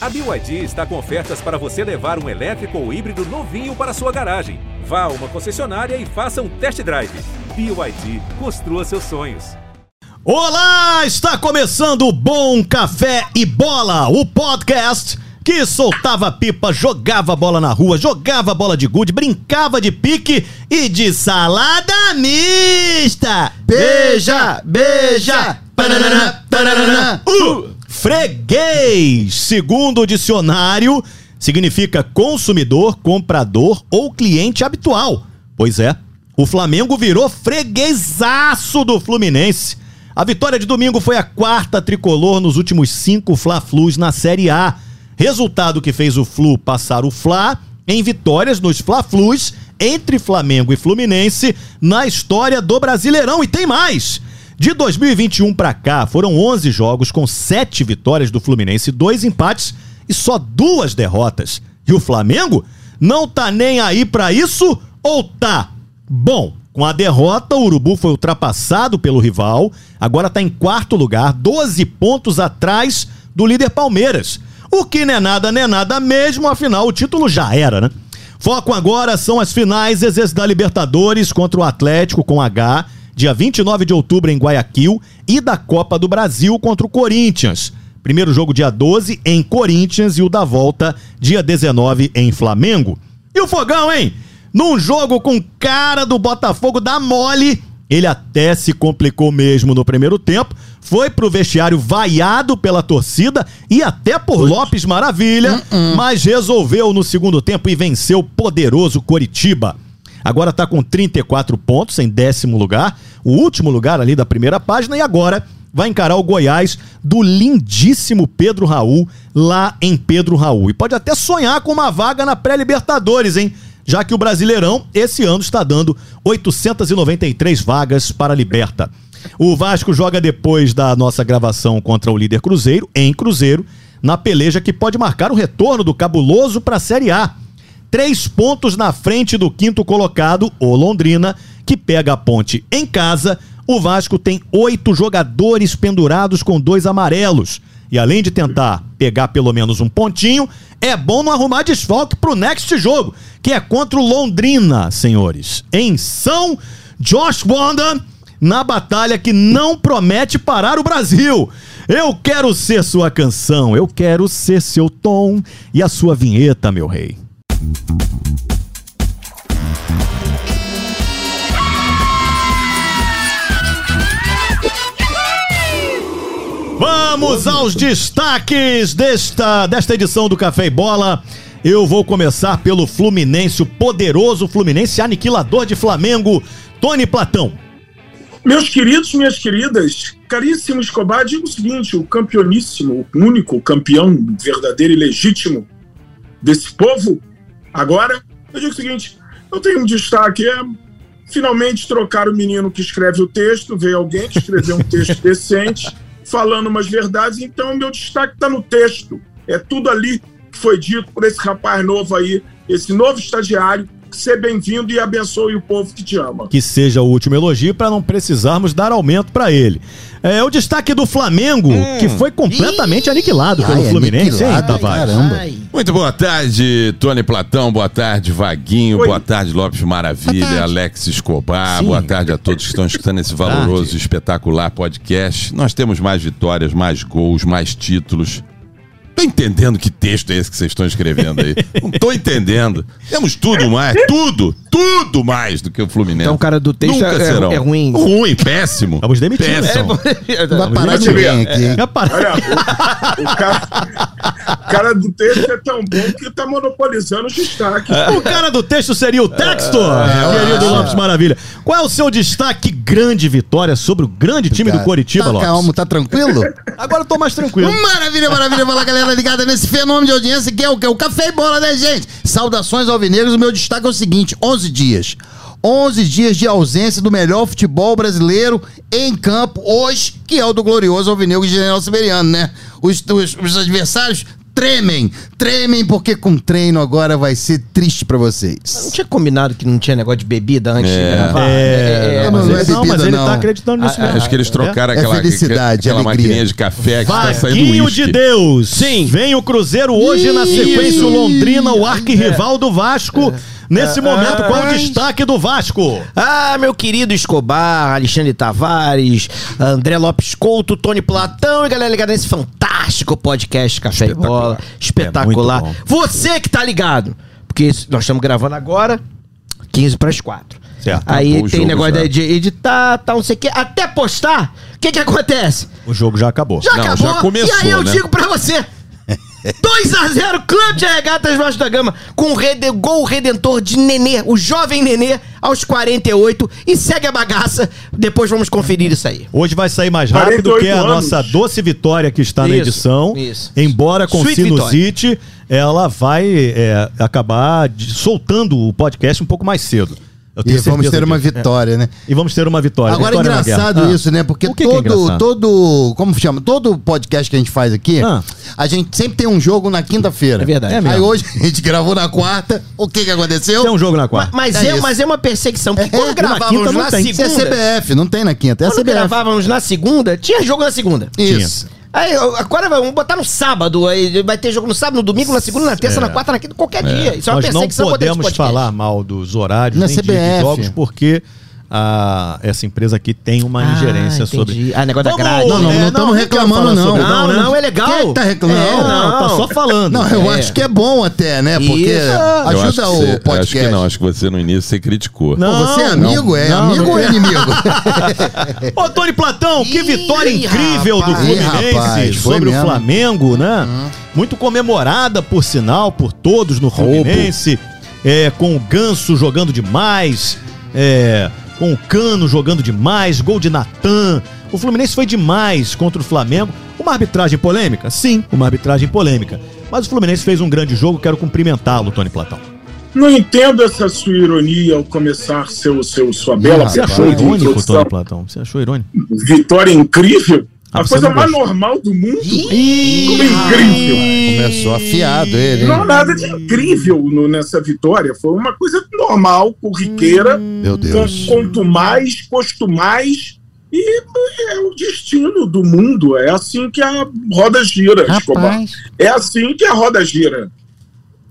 A BYD está com ofertas para você levar um elétrico ou híbrido novinho para sua garagem. Vá a uma concessionária e faça um test drive. BYD, construa seus sonhos. Olá, está começando o Bom Café e Bola, o podcast que soltava pipa, jogava bola na rua, jogava bola de gude, brincava de pique e de salada mista. Beija, beija, parará, parará, uh! Freguês, segundo o dicionário, significa consumidor, comprador ou cliente habitual. Pois é, o Flamengo virou freguesaço do Fluminense. A vitória de domingo foi a quarta tricolor nos últimos cinco Fla-Flus na Série A. Resultado que fez o Flu passar o Fla em vitórias nos Fla-Flus entre Flamengo e Fluminense na história do Brasileirão. E tem mais! De 2021 para cá, foram 11 jogos com 7 vitórias do Fluminense, dois empates e só duas derrotas. E o Flamengo não tá nem aí para isso ou tá? Bom, com a derrota, o Urubu foi ultrapassado pelo rival, agora tá em quarto lugar, 12 pontos atrás do líder Palmeiras. O que não é nada, não é nada mesmo, afinal o título já era, né? Foco agora são as finais da Libertadores contra o Atlético com H dia 29 de outubro em Guayaquil, e da Copa do Brasil contra o Corinthians. Primeiro jogo dia 12 em Corinthians e o da volta dia 19 em Flamengo. E o Fogão, hein? Num jogo com cara do Botafogo da mole, ele até se complicou mesmo no primeiro tempo, foi pro vestiário vaiado pela torcida e até por Lopes Maravilha, uh -uh. mas resolveu no segundo tempo e venceu o poderoso Coritiba. Agora está com 34 pontos em décimo lugar, o último lugar ali da primeira página, e agora vai encarar o Goiás do lindíssimo Pedro Raul, lá em Pedro Raul. E pode até sonhar com uma vaga na pré-Libertadores, hein? Já que o Brasileirão, esse ano, está dando 893 vagas para a Liberta. O Vasco joga depois da nossa gravação contra o líder Cruzeiro, em Cruzeiro, na peleja que pode marcar o retorno do cabuloso para a Série A três pontos na frente do quinto colocado, o Londrina, que pega a ponte em casa. O Vasco tem oito jogadores pendurados com dois amarelos. E além de tentar pegar pelo menos um pontinho, é bom não arrumar desfalque pro next jogo, que é contra o Londrina, senhores. Em São Josh Wanda, na batalha que não promete parar o Brasil. Eu quero ser sua canção, eu quero ser seu tom e a sua vinheta, meu rei. Vamos aos destaques desta, desta edição do Café e Bola. Eu vou começar pelo Fluminense, o poderoso Fluminense, aniquilador de Flamengo, Tony Platão. Meus queridos, minhas queridas, caríssimo Escobar, digo o seguinte: o campeoníssimo, o único campeão verdadeiro e legítimo desse povo Agora, eu digo o seguinte: eu tenho um destaque, é finalmente trocar o menino que escreve o texto, veio alguém que escreveu um texto decente, falando umas verdades, então meu destaque está no texto. É tudo ali que foi dito por esse rapaz novo aí, esse novo estagiário, ser bem-vindo e abençoe o povo que te ama. Que seja o último elogio para não precisarmos dar aumento para ele. É o destaque do Flamengo, hum. que foi completamente Ih. aniquilado pelo Ai, Fluminense, hein, Tavares? Caramba. Muito boa tarde, Tony Platão, boa tarde, Vaguinho, Oi. boa tarde, Lopes Maravilha, tarde. Alex Escobar, Sim. boa tarde a todos que estão escutando esse valoroso, espetacular podcast. Nós temos mais vitórias, mais gols, mais títulos. Tô entendendo que texto é esse que vocês estão escrevendo aí. Não tô entendendo. Temos tudo mais, tudo, tudo mais do que o Fluminense. Então o cara do texto Nunca é, serão. é ruim. Ruim, péssimo. Vamos demitir. Péssimo. É, vai parar de ver aqui. É. Olha, o, o, cara, o cara do texto é tão bom que tá monopolizando os destaques. O cara do texto seria o texto, é, querido é. Lopes Maravilha. Qual é o seu destaque grande vitória sobre o grande time cara, do Coritiba, tá Lopes? Calma, tá tranquilo? Agora eu tô mais tranquilo. Maravilha, maravilha. Fala, galera galera ligada nesse fenômeno de audiência que é o que? O café e bola, né, gente? Saudações alvinegros. O meu destaque é o seguinte: 11 dias. 11 dias de ausência do melhor futebol brasileiro em campo hoje, que é o do glorioso Alvinegro General Siberiano, né? Os, os, os adversários tremem. Tremem porque com treino agora vai ser triste pra Não vocês. tinha combinado que não tinha negócio de bebida antes de É. gravar? É, não, mas, não ele, é não, mas bebida, ele não. tá acreditando nisso mesmo. Acho que eles trocaram É aquela, felicidade, aquela alegria. maquininha de café que tá saindo Vaguinho uísque. de Deus. Sim. Vem o Cruzeiro hoje na sequência o Londrina, o arquirrival do Vasco. Nesse momento, qual o destaque do Vasco? Ah, meu querido Escobar, Alexandre Tavares, André Lopes Couto, Tony Platão e galera ligada nesse fantástico podcast Café e Bola. Espetacular. É Você que tá ligado, porque nós estamos gravando agora, 15 para as 4. Certo. Aí tem jogo negócio já. de editar, tal, não sei o quê. Até postar, o que que acontece? O jogo já acabou. Já Não, acabou. já começou, e aí eu né? digo pra você. 2x0, Clube de Regatas Vasco da Gama, com rede, gol redentor de Nenê, o jovem Nenê, aos 48. E segue a bagaça. Depois vamos conferir isso aí. Hoje vai sair mais rápido 48 que a anos. nossa doce vitória que está na Isso, edição. isso. Embora com Sweet sinusite, ela vai é, acabar de- soltando o podcast um pouco mais cedo. E vamos ter uma disso. vitória, né? E vamos ter uma vitória. Agora é Vitória na engraçado. Ah. isso, né? Porque que que é todo, engraçado? todo, como chama? Todo podcast que a gente faz aqui, Ah. a gente sempre tem um jogo na quinta-feira. É verdade. É Aí hoje a gente gravou na quarta. O que que aconteceu? Tem um jogo na quarta. Mas É é, isso. mas é uma perseguição. Porque É, quando na gravávamos quinta não na tem. Isso é segunda. CBF, não tem na quinta, é Quando CBF. gravávamos na segunda, tinha jogo na segunda. Isso. Aí, agora vamos botar no sábado. Aí vai ter jogo no sábado, no domingo, na segunda, na terça, na quarta, na quinta, qualquer dia. Isso é uma Nós não podemos falar mal dos horários Na nem de- de CBF. jogos, porque a, essa empresa aqui tem uma Ah, ingerência entendi. sobre. Ah, negócio da Vamos- grade. Não, não, É, não estamos reclamando, falar não. sobre- Não, né? não, é legal. Quem é que tá reclamando? É, Não, tá só falando. Não, eu É. acho que é bom até, né? Porque Isso. Ajuda que o você- podcast. Acho que não, acho que você no início você criticou. Pô, você é Não, amigo? é não, amigo não ou é tem- inimigo? Ô, Tony Platão, que Ih, vitória incrível do. Fluminense rapaz, sobre o. Flamengo, né? Muito comemorada, por sinal, por todos no Fluminense. É, com o Ganso jogando demais, é, com o Cano jogando demais, gol de Natan. O Fluminense foi demais contra o Flamengo. Uma arbitragem polêmica? Sim, uma arbitragem polêmica. Mas o Fluminense fez um grande jogo, quero cumprimentá-lo, Tony Platão. Não entendo essa sua ironia ao começar seu, seu, sua bela Você rapaz, achou irônico. Tony Platão? Você achou irônico? Vitória incrível? Ah, a coisa não mais gostou. normal do mundo. Ih, Como incrível. Começou afiado ele, Não há hein? nada de incrível no- nessa vitória. Foi uma coisa normal, corriqueira. Meu Deus. Quanto mais, custo mais. E é o destino do mundo. É assim que a roda gira, Escobar. Rapaz. É assim que a roda gira.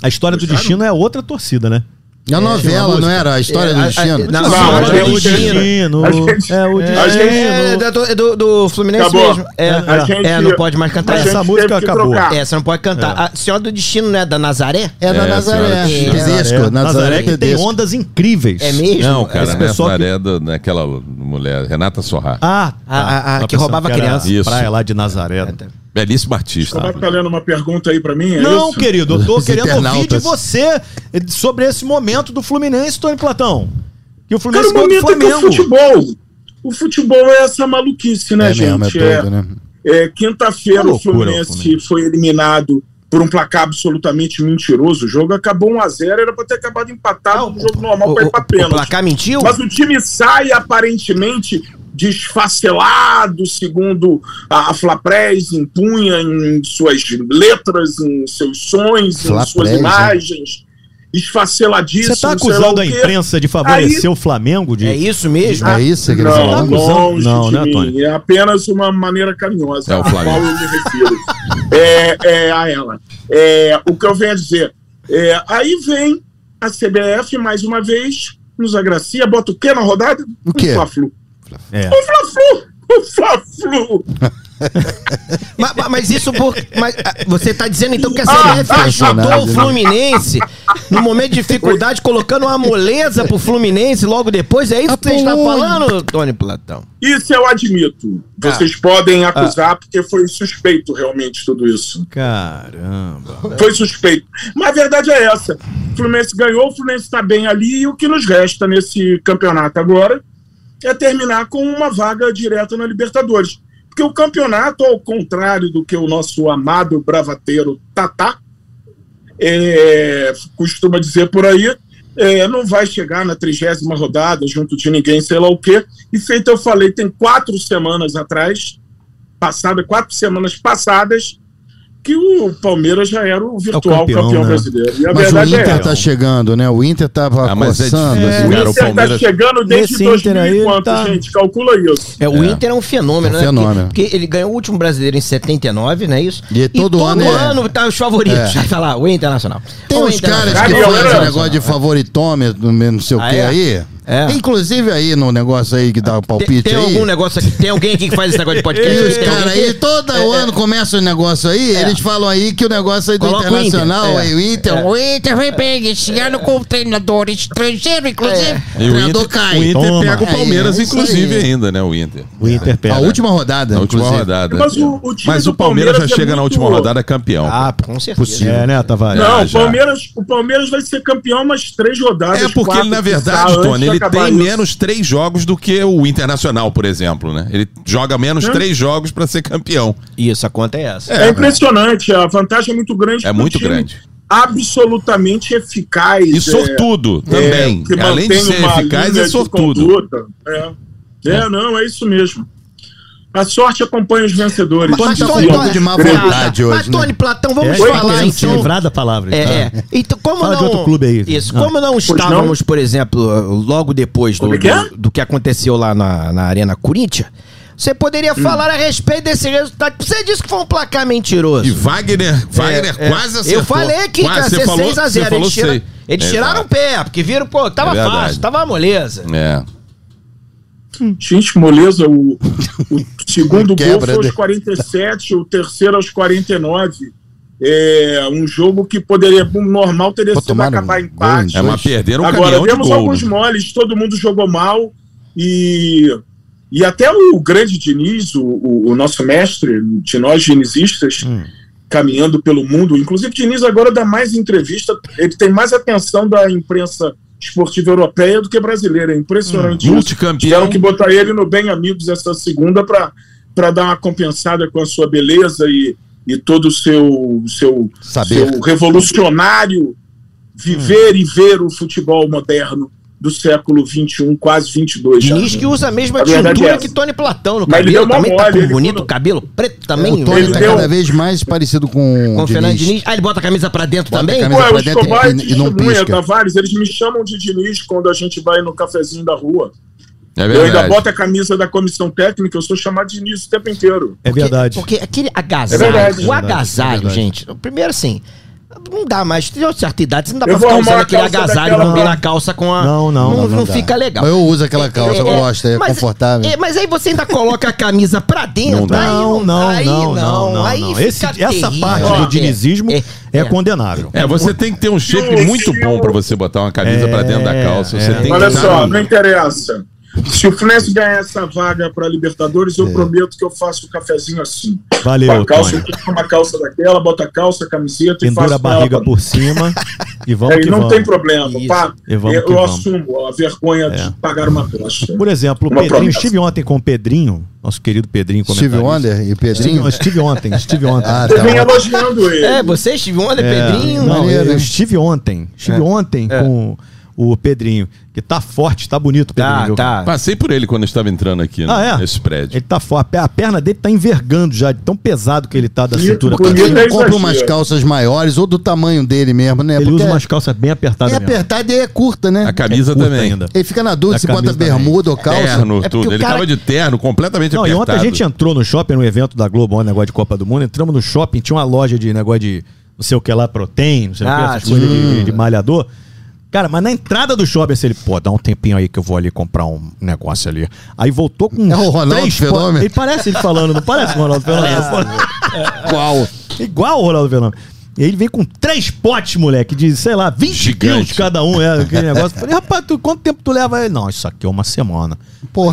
A história do Gostaram? destino é outra torcida, né? É a novela, não era? A história É, do a- a- destino? não, Não, a do gente- Destino. a gente- é o a destino. É, do, do, Fluminense Acabou. mesmo. É, A gente- é, não pode mais cantar a essa. Música acabou. trocar. Essa não pode cantar. A Senhora do Destino não é da Nazaré? É da É, Nazaré. Destino. Tedesco. Nazaré que tem ondas incríveis. É mesmo? Não, cara, Esse né? pessoal que- Nazaré da- daquela mulher, Renata Sorra. Ah, A- a- a Tá que roubava criança. a Isso. Praia lá de Nazaré. Belíssima artista. Escobar tá lendo uma pergunta aí pra mim? É Não, isso? querido, eu tô Os querendo ouvir de você eh, sobre esse momento do Fluminense, Tony Platão. Que o Cara, Fluminense o ganhou do momento é que o Flamengo. futebol. O futebol é essa maluquice, né, É gente? mesmo, é doido, né? É, Quinta-feira o Fluminense o Fluminense. foi eliminado por um placar absolutamente mentiroso. O jogo acabou 1x0, era pra ter acabado empatado no jogo normal O, pra ir o, pra o pênalti. placar mentiu? Mas o time sai aparentemente desfacelado, segundo a, a Flaprés impunha em suas letras, em seus sonhos, em suas né? imagens. Esfaceladíssimo. Você tá lá acusando a imprensa de favorecer o Flamengo? De... É isso mesmo? É isso que Não? Tá longe Não, de né, mim. Antônio? É apenas uma maneira carinhosa É o a qual Flamengo. eu me refiro é, é, a ela. É, o que eu venho a dizer. É, aí vem a CBF, mais uma vez, nos agracia, bota o quê na rodada? O quê? O Fla-Flu. É. O Fla-Flu! O Fla-Flu! Mas, mas- mas isso por. mas, ah, você tá dizendo então que a Ah, CBF ah, ajudou ah, o Fluminense no momento de dificuldade, colocando uma moleza pro Fluminense logo depois? É isso que você está falando, Tony Platão? Isso eu admito. Vocês podem acusar, porque foi suspeito realmente tudo isso. Caramba. Foi suspeito. Mas a verdade é essa. O Fluminense ganhou, o Fluminense está bem ali, e o que nos resta nesse campeonato agora é terminar com uma vaga direta na Libertadores. Porque o campeonato, ao contrário do que o nosso amado bravateiro Tatá é, costuma dizer por aí, é, não vai chegar na trigésima rodada junto de ninguém, sei lá o quê. E feito eu falei, tem quatro semanas atrás, passada, quatro semanas passadas, que o Palmeiras já era o virtual campeão, campeão, né? brasileiro. E a Mas o verdade é Inter essa. tá chegando, né? O Inter tava Ah, mas é coçando. difícil, assim. O cara, o Inter Palmeiras- tá chegando desde Esse Inter aí 2000 e quanto, tá- gente? Calcula isso. É, o Inter é um fenômeno, É um né? fenômeno. Porque, porque ele ganhou o último brasileiro em 79, não é isso? E todo ano é- ano tá os favoritos. É. Vai falar, o Internacional. Tem O uns caras que fazem negócio de favoritômetro, não sei o Ah, que é? aí. É. Inclusive aí no negócio aí que dá o Tem, palpite tem aí. algum negócio aqui? Tem alguém aqui que faz esse negócio de podcast? E Tem alguém aí, todo É, é. ano começa o negócio aí, É. eles falam aí que o negócio aí do Coloca o Inter, Internacional, é. o Inter, É. o Inter vai bem esse ano com o treinador estrangeiro, inclusive. É. O E o treinador Inter, cai. o Inter Toma. pega o Palmeiras, É, inclusive, aí. ainda, né? O Inter. O Inter pega. A última rodada, Na última inclusive. rodada. Mas o- o time Mas o Palmeiras já Palmeiras é chega na muito- última rodada campeão. Ah, com certeza. É, né, Tavares? Não, Ah, o. Palmeiras, o Palmeiras vai ser campeão umas três rodadas. É porque ele, na quiçá, verdade, Tony, ele tem isso. menos três jogos do que o Internacional, por exemplo, né? Ele joga menos Hum. três jogos pra ser campeão. Isso, a conta é essa. É impressionante, a vantagem é muito grande. É muito time grande. Absolutamente eficaz. E é, sortudo também. que Além de ser eficaz, é sortudo. conduta. É. É, não, é isso mesmo. A sorte acompanha os vencedores. Tony tá com um um pouco de má vontade Mas, hoje, Tony né? Platão, vamos É, falar então. livrar da palavra. É, tá? é. Então, como Fala não, de outro clube aí. Isso, Ah. como não estávamos, por exemplo, logo depois do, é que é? do, do que aconteceu lá na, na Arena Corinthians, você poderia Hum. falar a respeito desse resultado. Você disse que foi um placar mentiroso. E Wagner, Wagner É, é. quase acertou. Eu falei que ia você ser falou- 6x0. você falou Eles, tira- sei. eles tiraram o pé, porque viram, pô, tava É fácil, tava moleza. É. Gente, moleza, o, o segundo Quebra, gol foi né? aos 47, o terceiro aos 49. É um jogo que poderia, um normal, teria Pô, sido acabar um em empate. É, mas perderam um Agora, temos gol. alguns né? moles, todo mundo jogou mal e, e até o grande Diniz, o, o, o nosso mestre de nós dinizistas, Hum. caminhando pelo mundo, inclusive Diniz agora dá mais entrevista, ele tem mais atenção da imprensa esportiva europeia do que brasileira, é impressionante. Hum. Multicampeão. Tiveram que botar ele no Bem Amigos essa segunda para dar uma compensada com a sua beleza e, e todo o seu, seu, Saber. seu revolucionário viver e ver o futebol moderno do século XXI, quase 22 já. Diniz que usa a mesma A tintura é que Tony Platão no Mas ele cabelo. Também tá mole, com ele bonito cabelo preto também. O Tony Ele tá deu- cada vez mais parecido com, Com o Fernando Diniz. Diniz. Ah, ele bota a camisa pra dentro Bota também? camisa Ué, pra o dentro Escobar e- e, e não pisca. Tavares, eles me chamam de Diniz quando a gente vai no cafezinho da rua. É Eu ainda boto a camisa da comissão técnica, eu sou chamado de Diniz o tempo inteiro. É verdade. Porque aquele agasalho, É verdade. o É agasalho, é verdade. gente, primeiro assim, não dá mais, tem uma certa idade, você não dá Eu pra ficar usando aquele agasalho, daquela combina lá. a calça com a... Não, não, não, não, não não fica legal. Mas eu uso aquela calça, eu gosto, é mas- confortável. é, mas aí você ainda coloca a camisa pra dentro. Não aí Não, não, aí não, não, não, aí não. fica Esse- essa parte Ó, do dinizismo é, é, é. condenável. É, você tem que ter um shape muito bom pra você botar uma camisa pra dentro da É, calça. Você é. tem Olha que só, não interessa. Se o Fluminense ganhar essa vaga para Libertadores, eu prometo que eu faço o cafezinho assim. Valeu, com a calça, eu uma calça daquela, bota a calça, a camiseta e Pendura faço a barriga por cima e vamos É, e que não vamos. tem problema, Isso. pá. E vamos eu vamos. assumo a vergonha É. de pagar uma aposta. Por exemplo, o Uma Pedrinho, estive ontem com o Pedrinho, nosso querido Pedrinho Steve. Wonder e Pedrinho. Estive, estive ontem, estive ontem. Ah, Você vem tá. elogiando ele. É, você, Steve Wonder, É, Pedrinho... não, maneiro, eu hein? estive ontem, estive É. ontem É. com o Pedrinho, que tá forte, tá bonito o Pedrinho. Tá, tá. Passei por ele quando eu estava entrando aqui Ah, é? nesse prédio. Ele tá forte, a perna dele tá envergando já, de tão pesado que ele tá da Bonito, cintura. cima. é Ele compra umas calças maiores ou do tamanho dele mesmo, né? Ele Porque usa umas calças bem apertadas é apertada e é curta, né? A camisa É curta também. ainda. Ele fica na dúvida se bota camisa também. bermuda ou calça. Terno, É tudo. Ele cara- tava de terno, completamente Não, e apertado. ontem a gente entrou no shopping, no evento da Globo, um negócio de Copa do Mundo, entramos no shopping, tinha uma loja de negócio de não sei o que lá, protein, não sei o que, Ah, essas coisas de, de malhador. Cara, mas na entrada do shopping, assim, ele, pô, dá um tempinho aí que eu vou ali comprar um negócio ali. Aí voltou com É o Ronaldo três Fenômeno? Ele parece ele falando, não parece o Ronaldo Fenômeno? Qual? Igual o Ronaldo Fenômeno. E ele vem com três potes, moleque, de, sei lá, 20 Gigante. quilos cada um, é, aquele negócio. Eu Falei, rapaz, tu, quanto tempo tu leva aí? Não, isso aqui é uma semana.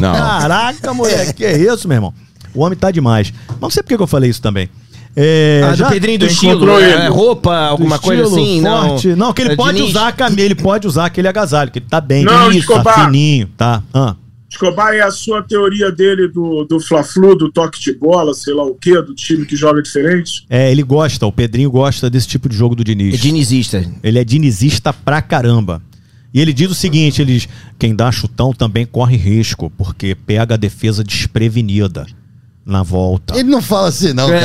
Não. caraca, moleque, que é isso, meu irmão? O homem tá demais. Mas não sei por que eu falei isso também. É, Ah, do já- Pedrinho do tem estilo, controle. é, roupa, alguma do coisa assim, forte. não. Não, que ele É, pode usar a camisa, ele pode usar aquele agasalho, que ele tá bem, Não, isso, Escobar. tá fininho, tá? Ah. Escobar é a sua teoria dele do, do Fla-Flu, do toque de bola, sei lá o quê, do time que joga diferente. É, ele gosta, o Pedrinho gosta desse tipo de jogo do Diniz. É dinizista. Ele é dinizista pra caramba. E ele diz o seguinte, ele diz, quem dá chutão também corre risco, porque pega a defesa desprevenida. Na volta. Ele não fala assim, não, cara.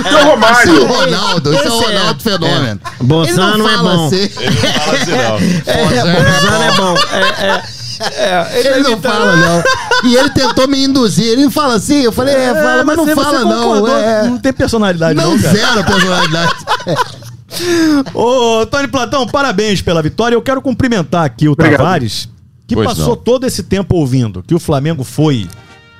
Então, Esse é o Romário, Ronaldo, esse é o é. Ronaldo Fenômeno. Bozano Ele é fala bom. assim. Fala assim, não. É, Bozano é bom. É, é. É, Ele não fala, não. E ele tentou me induzir. Ele fala assim, eu falei, é, fala, mas não você- fala, você não. É. Não tem personalidade, não, Não, cara. zero personalidade. Ô, Tony Platão, parabéns pela vitória. Eu quero cumprimentar aqui o Obrigado. Tavares, que Pois passou não. todo esse tempo ouvindo que o Flamengo foi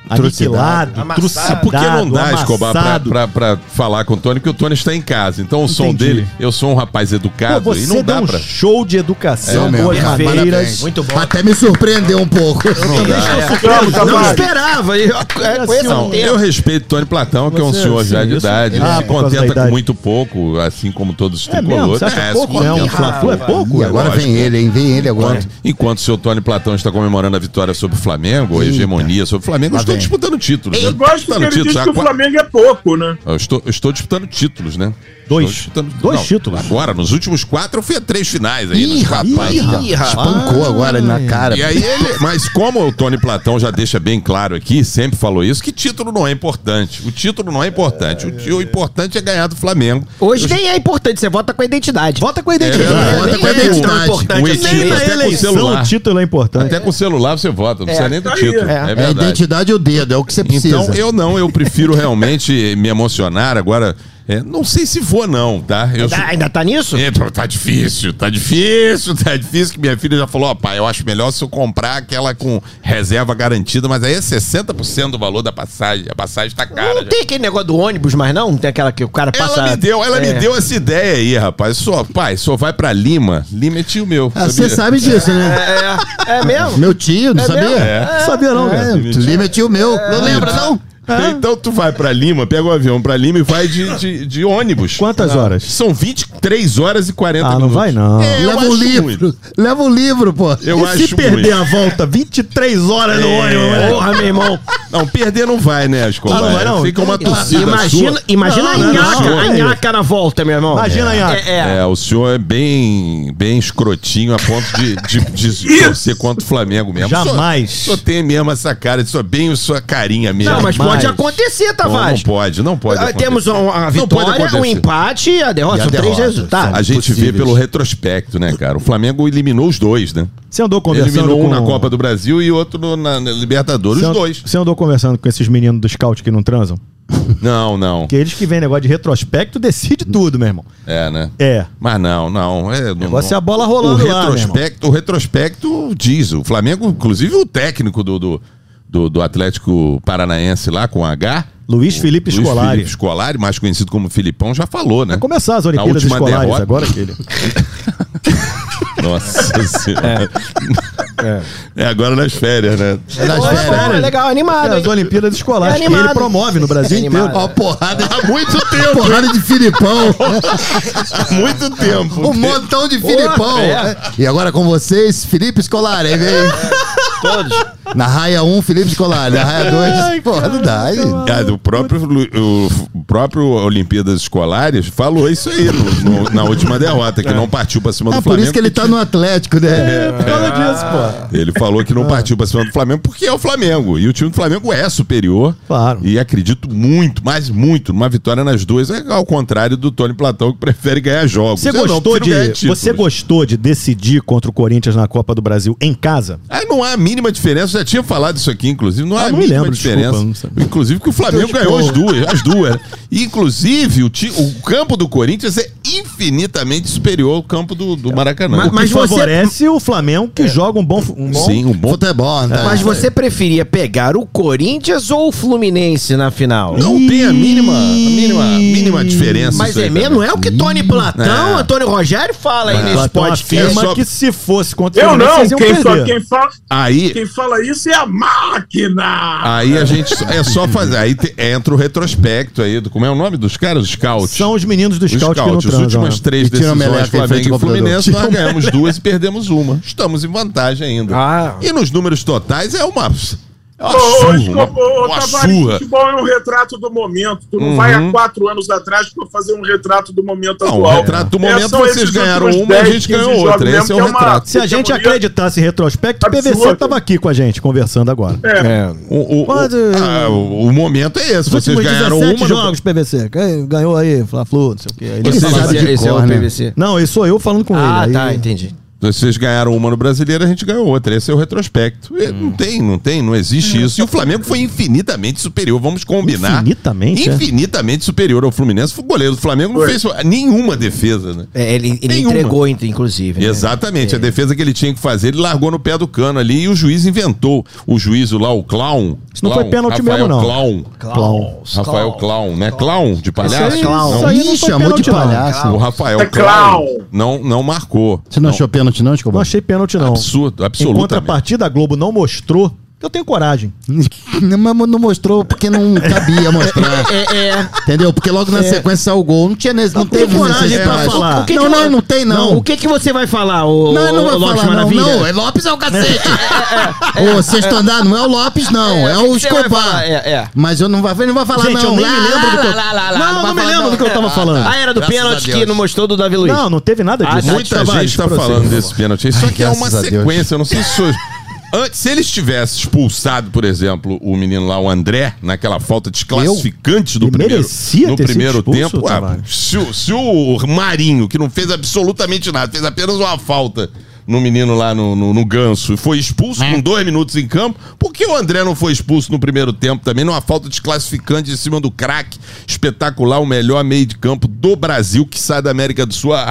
aniquilado, trucidado, Porque não dá, Escobar, pra, pra, pra falar com o Tony, porque o Tony está em casa. Então o som Entendi. dele, eu sou um rapaz Pô, educado você e não dá um pra. show de educação, É boas maneiras. Muito bom. Até me surpreendeu um pouco. Vamos, Não Tavares. esperava. Eu, é, Não, tempo. Eu respeito o Tony Platão, que é um Você, senhor já de idade. Ah, Ele se por causa da contenta com muito pouco, assim como todos os É mesmo? tricolores. É, pouco, se né? Um contenta. Fla-Flu é pouco? E agora vem ele, hein? Vem ele agora. Enquanto, o seu Tony Platão está comemorando a vitória sobre o Flamengo, a hegemonia sobre o Flamengo, eu estou disputando títulos. né? eu gosto que Disputando ele diz que o Agora- Flamengo é pouco, né? Eu estou, eu estou disputando títulos, né? Dois. Disputando- Dois títulos. Agora, nos últimos quatro, eu fui a três finais aí. Ih, rapaz. Ih, rapaz. Espancou agora na cara. E aí ele, mas como o Tony Platão já deixa bem claro aqui, sempre falou isso, que título não é importante. O título não é importante. O, o importante é ganhar do Flamengo. Hoje nem é importante, você vota com a identidade. Vota com a identidade. É, vota nem com a é identidade. importante O Nem na até com eleição celular. o título é importante. Até com o celular você vota, não precisa nem do tá título. É. É, É É a verdade. identidade e o dedo, é o que você precisa. Então, eu não, eu prefiro realmente me emocionar. Agora, é, não sei se vou, não, tá? Eu Ainda, sou- ainda tá nisso? É, tá difícil, tá difícil, tá difícil. Que minha filha já falou, ó, pai, eu acho melhor se eu comprar aquela com reserva garantida, mas aí é 60% do valor da passagem. A passagem tá cara. Não já. tem aquele negócio do ônibus, mas não? Tem aquela que o cara passa. Ela me deu, ela É. me deu essa ideia aí, rapaz. Só, pai, só vai pra Lima. Lima é tio meu. Ah, Você sabe disso, né? É, é mesmo? Meu tio, não É sabia? Não sabia não, cara. É, Lima é tio meu. Não lembra, não? Então tu vai pra Lima, pega o avião pra Lima e vai de, de, de ônibus. Quantas horas? São 23 horas e 40 Ah, não minutos. vai não. É, Leva um livro. muito. Leva um livro, pô. Eu e acho se perder muito. a volta 23 horas no É. ônibus? Porra, meu irmão. Não, perder não vai, né, Escobar? Ah, não vai, não? Fica uma torcida Imagina, sua. imagina Não, a não, nhaca, não, a é nhaca na volta, meu irmão. Imagina a nhaca. É, é. É, o senhor é bem, bem escrotinho a ponto de, de, de torcer contra o Flamengo mesmo. Jamais. O senhor, o senhor tem mesmo essa cara, o senhor bem sua carinha mesmo. Não, mas. Pode acontecer, Não, Tavares. não pode, não pode Ah, acontecer. Temos pode vitória, um acontecer. empate e a derrota. E a São três resultados. A gente vê pelo retrospecto, né, cara? O Flamengo eliminou os dois, né? Você andou conversando Eliminou com... um na Copa do Brasil e outro no- na, na Libertadores, Você os dois. Você andou conversando com esses meninos do scout que não transam? Não, não. Porque eles que vêm negócio de retrospecto decide tudo, meu irmão. É, né? É. Mas não, não. É, não, negócio não. é a bola rolando o lá, meu retrospecto, O retrospecto diz. O Flamengo, inclusive o técnico do, do, do, do Atlético Paranaense lá com H. Luiz Felipe Luiz Scolari. Felipe Scolari, mais conhecido como Filipão, já falou, né? Vai começar as Olimpíadas Escolares derrota- agora que ele... Nossa senhora. É. agora nas férias, né? É das Pô, férias. é legal, animado. É, as hein? Olimpíadas Escolares É que animado. ele promove no Brasil É inteiro. animado. Ó, porrada. Há muito tempo. Porrada de Filipão. Há muito tempo. Um montão de Filipão. é. E agora com vocês, Felipe Scolari. Aí vem. Todos. Na raia 1, Felipe Scolari. Na raia 2, porra, não dá. Aí. Ah, o próprio, o próprio Olimpíadas Escolares falou isso aí no- no- na última derrota, que não partiu pra cima do Ah, por Flamengo. isso que ele tá no Atlético, né? Por causa disso, pô. Ele falou que não partiu pra cima do Flamengo porque é o Flamengo. E o time do Flamengo é superior. Claro. E acredito muito, mas muito, numa vitória nas duas. É ao contrário do Tony Platão, que prefere ganhar jogos. Você Eu gostou, de, você gostou de decidir contra o Corinthians na Copa do Brasil em casa? Ah, não há a mínima diferença. Eu já tinha falado isso aqui, inclusive. Não há Ah, a não me mínima lembro, diferença. desculpa, inclusive que o Flamengo ganhou as duas. As duas. E, inclusive, o, ti- o campo do Corinthians é infinitamente superior ao campo do, do Maracanã. Mas- O mas você- favorece o Flamengo que joga um bom... Um bom Sim, um bom. Futebol, né? Mas você preferia pegar o Corinthians ou o Fluminense na final? Não tem a mínima, a mínima, a mínima diferença. Mas é mesmo? Não é o que Tony Platão, É. Antônio Rogério fala aí nesse podcast. afirma É só- que se fosse contra o Eu não, quem, perder. quem fala, Aí, quem fala isso é a máquina. aí a gente é só fazer. Aí te- entra o retrospecto aí. Do, como é o nome dos caras? Os scouts. São os meninos do Os scout que não scouts. As transam. últimas né? três E decisões, Flamengo e Fluminense, nós ganhamos duas e perdemos uma. Estamos em vantagem ainda. Ah. E nos números totais é uma. É uma Ô, surra, Escobar, uma, ô, uma Tavares, surra. futebol é um retrato do momento. Tu não Uhum. vai há quatro anos atrás para fazer um retrato do momento Não, o atual. retrato do É, momento, são vocês ganharam uma e a 10, gente 15 ganhou outra. Esse é o que uma retrato. Se a gente acreditasse em retrospecto, o PVC tava aqui com a gente, conversando agora. É. O, o- Pode- o- ah, o- o momento é esse. Vocês ganharam 17 uma. no- jogos, PVC. Quem Ganhou aí, Fla-Flu, não sei o quê. Ele sabem de esse é o né? PVC. Não, esse sou eu falando com Ah, ele. tá, Aí- entendi. Vocês ganharam uma no brasileiro, a gente ganhou outra. Esse é o retrospecto. E Não tem, não tem, não existe isso. E o Flamengo foi infinitamente superior, vamos combinar. Infinitamente, é? Infinitamente superior ao Fluminense. O goleiro do Flamengo não fez nenhuma defesa, né? É, ele ele entregou, inclusive. né? Exatamente, a defesa que ele tinha que fazer, ele largou no pé do cano ali e o juiz inventou. O juízo lá, o clown. Isso não foi pênalti Rafael mesmo, não. Clown. Clown. Rafael Clown, né? Clown de palhaço? Esse aí- Não. isso aí não Ih, foi chamou de pênalti, não. palhaço. O Rafael É Clown clown. não, não marcou. Você não, achou pênalti, não, Escobar? Não achei pênalti, não. Absurdo, Em absolutamente. contrapartida, a Globo não mostrou eu tenho coragem. Não, mas não mostrou porque não cabia mostrar. É, é. Entendeu? Porque logo na sequência saiu o gol. Não tinha nesse, não tem teve coragem pra falar. O que não, que não, eu- não tem não. O que que você vai falar, o Não, não vai Lopes falar, não. Maravilha? Não, é Lopes é o cacete. Ô, sexto andar, não é o Lopes, não. É, o o Escobar. É, é. Mas eu não ele não vai falar, Gente, não. eu nem Lá, me lembro do que eu... lá, lá, lá, Não, não não me lembro não. do que eu tava falando. Ah, era do pênalti que não mostrou do Davi Luiz. Não, não teve nada disso. Ah, tá, Muita gente tá prossiga. falando desse pênalti. Ai, que é uma graças a Deus. sequência. Eu não sei se. Antes, se eles tivessem expulsado, por exemplo, o menino lá, o André, naquela falta desclassificante do primeiro, merecia no ter sido primeiro expulso, tempo, ah, se, o- se o Marinho, que não fez absolutamente nada, fez apenas uma falta no menino lá no, no, no ganso e foi expulso com dois minutos em campo, por que o André não foi expulso no primeiro tempo também? Numa falta desclassificante em cima do craque espetacular, o melhor meio de campo do Brasil que sai da América do Sul, a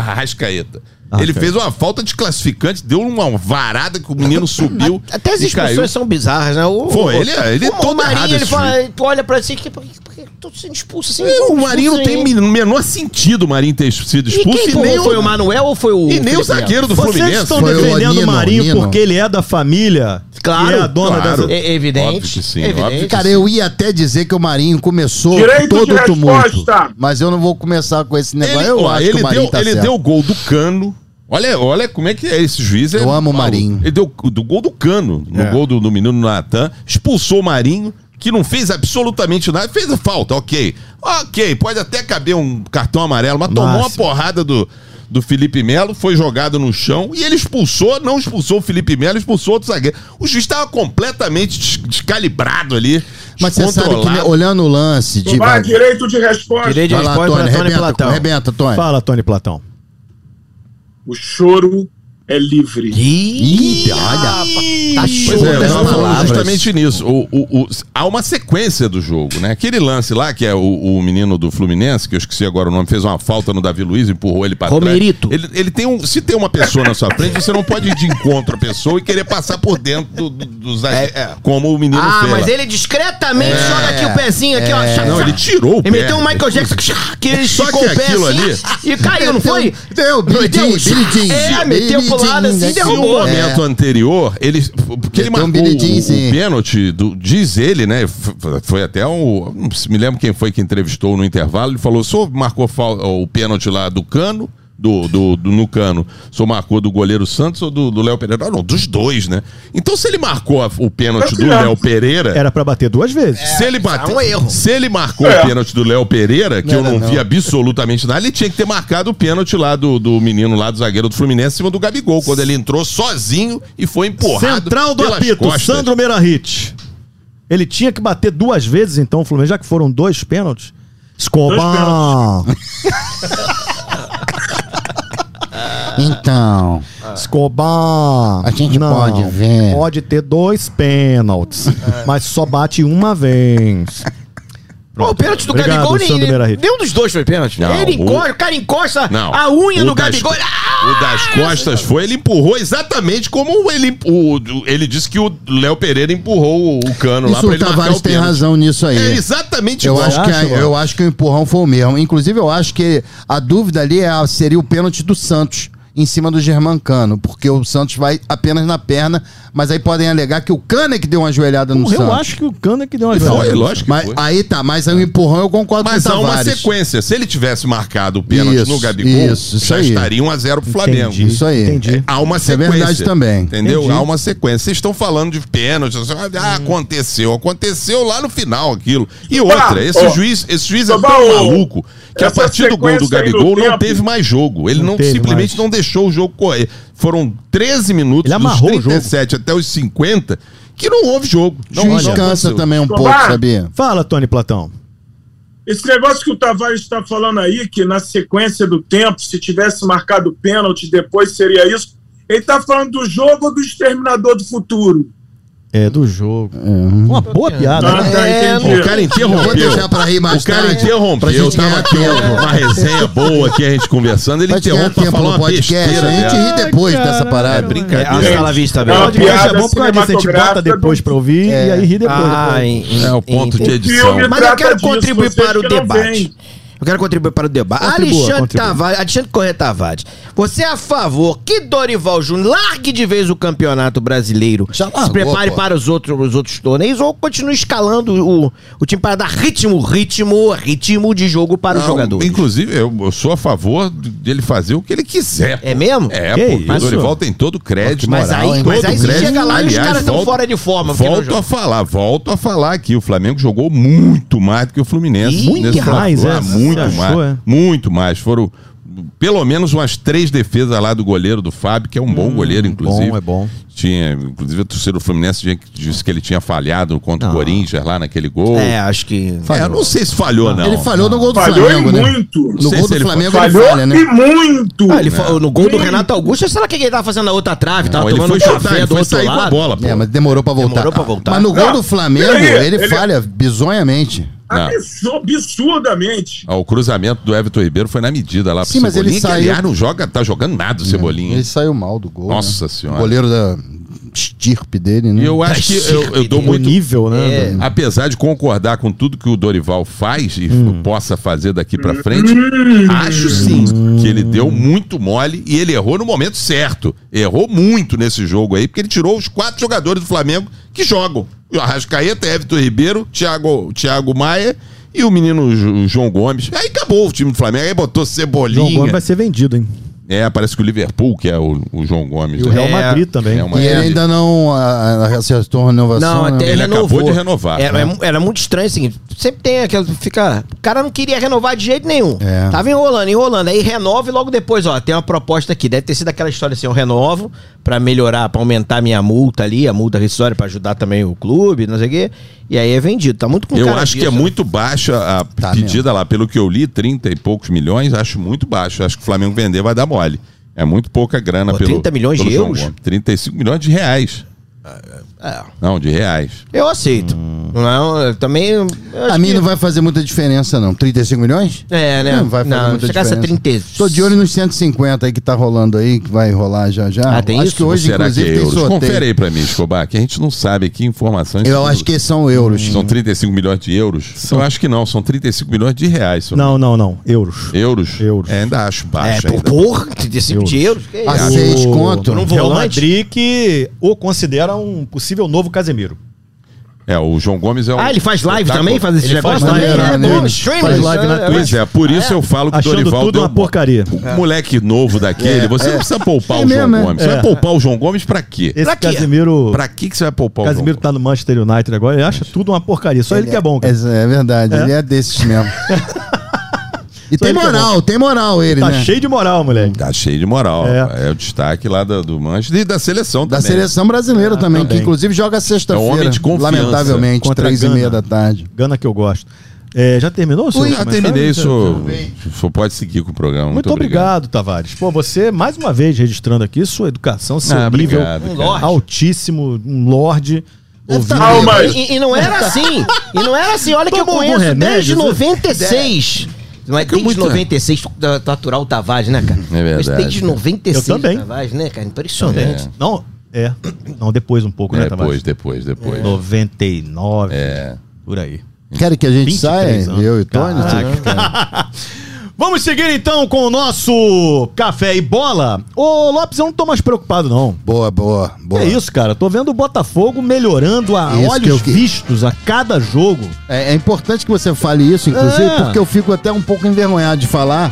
Arrascaeta. Ele fez uma falta desclassificante, deu uma varada que o menino subiu. Até as e caiu. expulsões são bizarras, né? O, Foi, o- ele- ele o, todo o Marinho, errado ele fala, tu olha pra si, que, por que por que eu tô sendo expulso assim? É, O Marinho não tem o menor sentido o Marinho ter sido E expulso quem e, nem foi o Manuel ou foi o E nem o zagueiro do Vocês Fluminense. estão Foi o defendendo o Nino, Marinho Nino. porque ele é da família. Claro, é a dona claro. dessa... É evidente. Óbvio que sim, evidente. óbvio que Cara, eu ia até dizer que o Marinho começou Direito todo de o tumulto. Mas eu não vou começar com esse negócio. Ele, eu ó, acho ele que o Marinho deu, tá ele certo. deu o gol do cano. Olha, olha como é que é esse juiz. é Eu amo o. Marinho. Ele deu o do gol do cano, no É. gol do, do menino Natan, expulsou o Marinho, que não fez absolutamente nada. Fez a falta, ok. Ok, pode até caber um cartão amarelo, mas tomou uma Máximo. porrada do, do Felipe Melo, foi jogado no chão e ele expulsou, não expulsou o Felipe Melo, expulsou outro zagueiro. O juiz estava completamente des- descalibrado ali. Mas você sabe que, né, descontrolado. olhando o lance de. Vai, direito de resposta. Direito de Vai lá, resposta Tony, para Tony arrebenta, Platão. arrebenta, Tony. Fala, Tony Platão. O choro é livre. Ih, olha. Tá Pois show é, falando palavras. justamente nisso. O, o- o- há uma sequência do jogo, né? Aquele lance lá, que é o, o menino do Fluminense, que eu esqueci agora o nome, fez uma falta no Davi Luiz, empurrou ele pra Romerito. trás. Ele, ele tem um. Se tem uma pessoa na sua frente, você não pode ir de encontro à pessoa e querer passar por dentro do, do, dos como o menino Ah, fez. mas lá. ele discretamente joga aqui o pezinho aqui, ó. chá, Não, chá. ele tirou o Ele pé. meteu um Michael Jackson que ele Só que o pé aquilo assim ali- e caiu, não foi? Deu, Deu, Jean. É, meteu pro lado assim e Billy Jean, Se o derrubou. momento É. anterior, ele. Porque ele marcou o, sim. o pênalti, do- diz ele, né? Foi até um. Não me lembro quem foi que entrevistou no intervalo. Ele falou: o senhor marcou o pênalti lá do cano. Do, do, do- no cano, o senhor marcou do goleiro Santos ou do Léo Pereira? Ah, não, dos dois, né? Então, se ele marcou a- o pênalti do Tá Léo Pereira, Era pra bater duas vezes. se ele bateu, um erro. se ele marcou É. o pênalti do Léo Pereira, que eu Não, não, não, vi não. absolutamente nada, ele tinha que ter marcado o pênalti lá do, do menino lá do zagueiro do Fluminense em cima do Gabigol, quando ele entrou sozinho e foi empurrado. Central do pelas apito, costas. Sandro Merahit. Ele tinha que bater duas vezes, então, o Fluminense, já que foram dois pênaltis. Escobar! Então, Escobar! A gente pode ver. Pode ter dois pênaltis, mas só bate uma vez. Pô, o pênalti do Obrigado, Gabigol, nem, nenhum dos dois foi pênalti. Não, ele o- encosta, o cara encosta Não. a unha O no das- Gabigol. Ah! O das costas foi, ele empurrou exatamente como ele. O, ele disse que o Léo Pereira empurrou o cano lá isso pra o ele marcar Tavares o tem razão nisso aí. É exatamente Eu igual. acho, que a- mano? eu acho que o empurrão foi o mesmo. Inclusive, eu acho que a dúvida ali é, seria o pênalti do Santos. Em cima do Germancano, porque o Santos vai apenas na perna, mas aí podem alegar que o Cano é que deu uma joelhada no Eu Santos. acho que o Cano é que deu uma Foi, jogada. lógico que Mas foi. aí tá, mas aí o empurrão eu concordo Mas com há o uma Tavares. sequência. Se ele tivesse marcado o pênalti Isso, no Gabigol, isso, isso já aí. estaria 1x0 pro Flamengo. Entendi. Isso aí. Entendi. Há uma Isso é sequência. verdade também. Entendeu? Entendi. Há uma sequência. Vocês estão falando de pênalti. Ah, aconteceu. Aconteceu lá no final aquilo. E outra, esse ó, juiz, esse juiz é tão maluco que a partir do gol do sequência Gabigol não teve mais jogo. Ele Não simplesmente não deixou o jogo correr. Foram 13 minutos Ele dos amarrou o 37 até os 50 que não houve jogo. Não, Juiz não cansa também um Escobar. pouco, sabia? Fala, Tony Platão. Esse negócio que o Tavares está falando aí, que na sequência do tempo, se tivesse marcado pênalti, depois seria isso. Ele está falando do jogo ou do Exterminador do Futuro? É, do jogo. Uma boa piada, Ah, né? tá, É. O cara interrompeu. Vou deixar pra rir mais o cara tarde, interrompeu. gente Tava aqui uma resenha boa aqui, a gente conversando. Ele interrompe pra falar no uma podcast, besteira. a gente ri depois Ai, dessa parada. É brincadeira. É, hasta la vista, É velho. uma Podcast é piada bom por causa disso. A gente bota depois pra ouvir É. e aí ri depois. Ah, em- É o ponto em- de em- edição. Mas eu quero contribuir para o debate. Eu quero contribuir para o debate. Contribua, Alexandre contribua. Tavares, Alexandre Corrêa Tavares, você é a favor que Dorival Júnior largue de vez o campeonato brasileiro, Já largou, se prepare pô. para os outros, os outros torneios ou continue escalando o, o time para dar ritmo, ritmo, ritmo de jogo para os Não, jogadores? Inclusive, eu, eu sou a favor de ele fazer o que ele quiser. pô. É mesmo? É, Que porque o? Dorival tem todo o crédito. Mas moral, aí, mas aí você crédito. chega lá e os Aliás, caras estão fora de forma. Volto a falar, volto a falar aqui. O Flamengo jogou muito mais do que o Fluminense. Ih, nesse mais, Fla-Flu. é? Ah, Muito Você mais. achou, é? Muito mais. Foram pelo menos umas três defesas lá do goleiro do Fábio, que é um bom goleiro, inclusive. bom, é bom. Tinha, inclusive, a torcida do Fluminense disse que ele tinha falhado contra o Não. Corinthians lá naquele gol. É, acho que. É, eu não sei se falhou, não. Ele falhou no gol do Falhou Flamengo, e né? muito. No gol do ele Flamengo Falhou ele falha, né? e muito. Ah, ele no gol do Renato Augusto, será que ele tava fazendo a outra trave? Tava Não, ele tomando foi um chutar, café ele do foi outro sair com a lado. bola, pô. É, mas demorou pra voltar. Demorou pra voltar. Mas no gol Não, do Flamengo, peraí, ele, ele- falha bizonhamente. Não. Absur- Absurdamente. Ah, o cruzamento do Everton Ribeiro foi na medida lá pro Sim, mas ele Cebolinha, que saiu- aliás não joga, tá jogando nada o Cebolinha. Ele saiu mal do gol. Nossa né? Senhora. O goleiro da estirpe dele, né? Eu acho que eu, eu dou O muito. nível, né? É. Apesar de concordar com tudo que o Dorival faz e Hum. possa fazer daqui pra frente, acho sim que ele deu muito mole e ele errou no momento certo. Errou muito nesse jogo aí, porque ele tirou os quatro jogadores do Flamengo que jogam. O Arrascaeta, Everton Ribeiro, Thiago, Thiago Maia e o menino Jo- João Gomes. Aí acabou o time do Flamengo. Aí botou João Cebolinha. Gomes vai ser vendido, hein? É, parece que o Liverpool, que é o, o João Gomes. E o né? Real É. Madrid também. É uma- E ele ainda não acertou a renovação. Não, né? até Ele renovou. acabou de renovar. Era, né? era muito estranho assim. Sempre tem aquela. Fica. O cara não queria renovar de jeito nenhum. É. Tava enrolando, enrolando. Aí renova e logo depois, ó, tem uma proposta aqui. Deve ter sido aquela história assim: eu renovo pra melhorar, pra aumentar a minha multa ali, a multa rescisória pra ajudar também o clube, não sei o quê. E aí é vendido. Tá muito com Eu acho que é disso. muito baixa a Tá pedida lá. Pelo que eu li, 30 e poucos milhões, acho muito baixo. Acho que o Flamengo vender vai dar mole. É muito pouca grana Pô, pelo. 30 milhões de pelo João euros? Gomes. 35 milhões de reais. É, Não, de reais. eu aceito. Não, eu também. eu acho A mim que- não vai fazer muita diferença, não. 35 milhões? É, né? Não vai fazer muita chegasse a diferença. 30. Tô de olho nos 150 aí que tá rolando aí, que vai rolar já já. Ah, tem acho isso? que hoje, será que inclusive, é tem euros? sorteio. Confere aí pra mim, Escobar, que a gente não sabe aqui informações. Eu acho que são euros. São 35 milhões de euros? Eu acho que não, são 35 milhões de reais. se eu Não, não, não. Euros. Euros? Euros. É, ainda acho É, baixo. por ainda. porra, 35 de euros. Que A isso? seis O- conto. Por um Real volante? Madrid que o considera um possível novo Casemiro. É, o João Gomes é o. Ah, ele faz live Tá também? com- Faz esse Ele negócio faz também? maneiro, É, streaming. Faz live na É, Twitch. Pois é, por isso eu falo que o Achando Dorival tudo deu uma porcaria. Um moleque novo daquele, você não precisa poupar É o João mesmo, é. Gomes. Você É. vai poupar o João Gomes pra quê? Esse Pra quê? Casemiro. Pra que, você vai poupar o Casemiro João tá no Manchester United agora, ele acha tudo uma porcaria. Só ele, que é bom, cara. É, é verdade, É. ele é desses mesmo. e Só tem é moral, tem moral ele, Tá né? cheio de moral, moleque. Tá cheio de moral. É. É, o destaque lá do, do Manchester e da seleção Da também. seleção brasileira também, também. que inclusive joga É um sexta-feira. homem de confiança. lamentavelmente, três e meia da tarde. Gana que eu gosto. É, já terminou, senhor? Já terminei, tá- senhor. O senhor pode seguir com o programa. Muito, Muito, obrigado, Tavares. Pô, você, mais uma vez, registrando aqui sua educação, seu Ah, nível obrigado, Um altíssimo, um lorde. Ouvindo. tá. E, e não era assim. E não era assim. Olha que eu conheço remédio, desde você? 96. Não é desde muito- 96 da- taturar o Tavares, né, cara? É verdade. Mas desde 96 Eu também. o Tavares, né, cara? Impressionante. Não, é. Não, depois um pouco, né, Depois, Tavares? depois, depois. 99, É. por aí. Querem que a gente 23 saia? anos. Eu e Tony? Caraca. Você- Vamos seguir então com o nosso café e bola. Ô, Lopes, eu não tô mais preocupado, não. Boa, boa, boa. É isso, cara. Tô vendo o Botafogo melhorando a Isso olhos eu vistos a cada jogo. É, é importante que você fale isso, inclusive, É. porque eu fico até um pouco envergonhado de falar,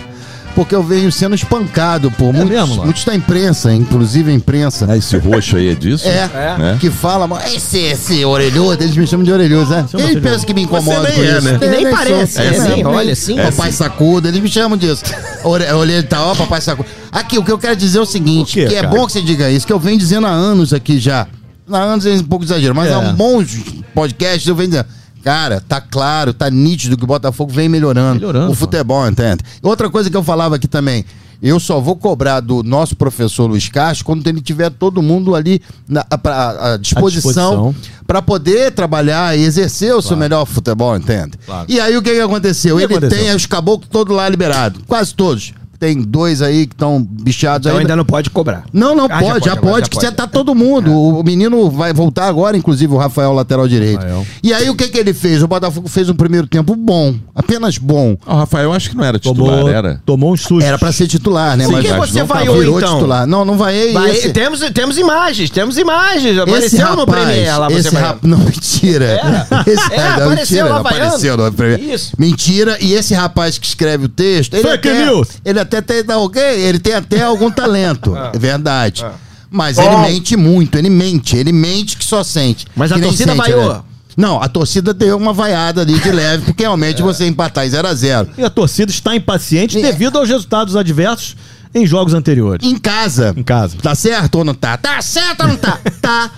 porque eu venho sendo espancado por muitos, mesmo, muitos da imprensa, inclusive a imprensa. Ah, esse roxo aí é disso? É, Né? que fala, "Mas esse, esse orelhudo, eles me chamam de orelhudo, né? Chama Quem de pensa que me incomoda com é, isso? né? Nem nem parece, é assim, nem- olha, assim. Papai sacudo, eles me chamam disso. Ore- Orelha tá, ó, papai sacudo. Aqui, o que eu quero dizer é o seguinte, O quê, que é cara? bom que você diga isso, que eu venho dizendo há anos aqui já. Há anos é um pouco exagero, mas É. há bons podcasts eu venho dizendo. Cara, tá claro, tá nítido que o Botafogo vem melhorando, Melhorando, o futebol, entende? Outra coisa que eu falava aqui também, eu só vou cobrar do nosso professor Luiz Castro quando ele tiver todo mundo ali na, pra- à disposição para poder trabalhar e exercer o seu melhor futebol, entende? Claro. E aí o que, que aconteceu? O que ele aconteceu? tem os caboclos todos lá liberados, quase todos. Tem dois aí que estão bichados Então ainda. ainda não pode cobrar. Não, não Ah, já pode, já pode, pode, já que pode. já tá todo mundo. O menino vai voltar agora, inclusive o Rafael, lateral direito. Rafael. E aí o que que ele fez? O Botafogo fez um primeiro tempo bom, apenas bom. Ah, o Rafael acho que não era titular, Tomou, era. tomou uns sustos. Era pra ser titular, né? Por Mas que mas você não vaiou virou então? titular. Não, não vai. Vai- esse, temos, temos imagens, temos imagens. esse Apareceu no rapaz, Premier lá, você esse rap... Não, mentira. Esse, É, não, apareceu mentira, lá apareceu no Premier. Isso. Mentira. E esse rapaz que escreve o texto, ele Fake até, news. ele até tem, não, ok? Ele tem até algum talento, Ah. é verdade. Mas Bom. ele mente muito, ele mente, ele mente que só sente. Mas a torcida sente, vaiou. né? Não, a torcida deu uma vaiada ali de leve, porque realmente você empatar em 0 a 0 E a torcida está impaciente É. devido aos resultados adversos em jogos anteriores. Em casa. Em casa. Tá certo ou não tá? Tá certo ou não tá? tá.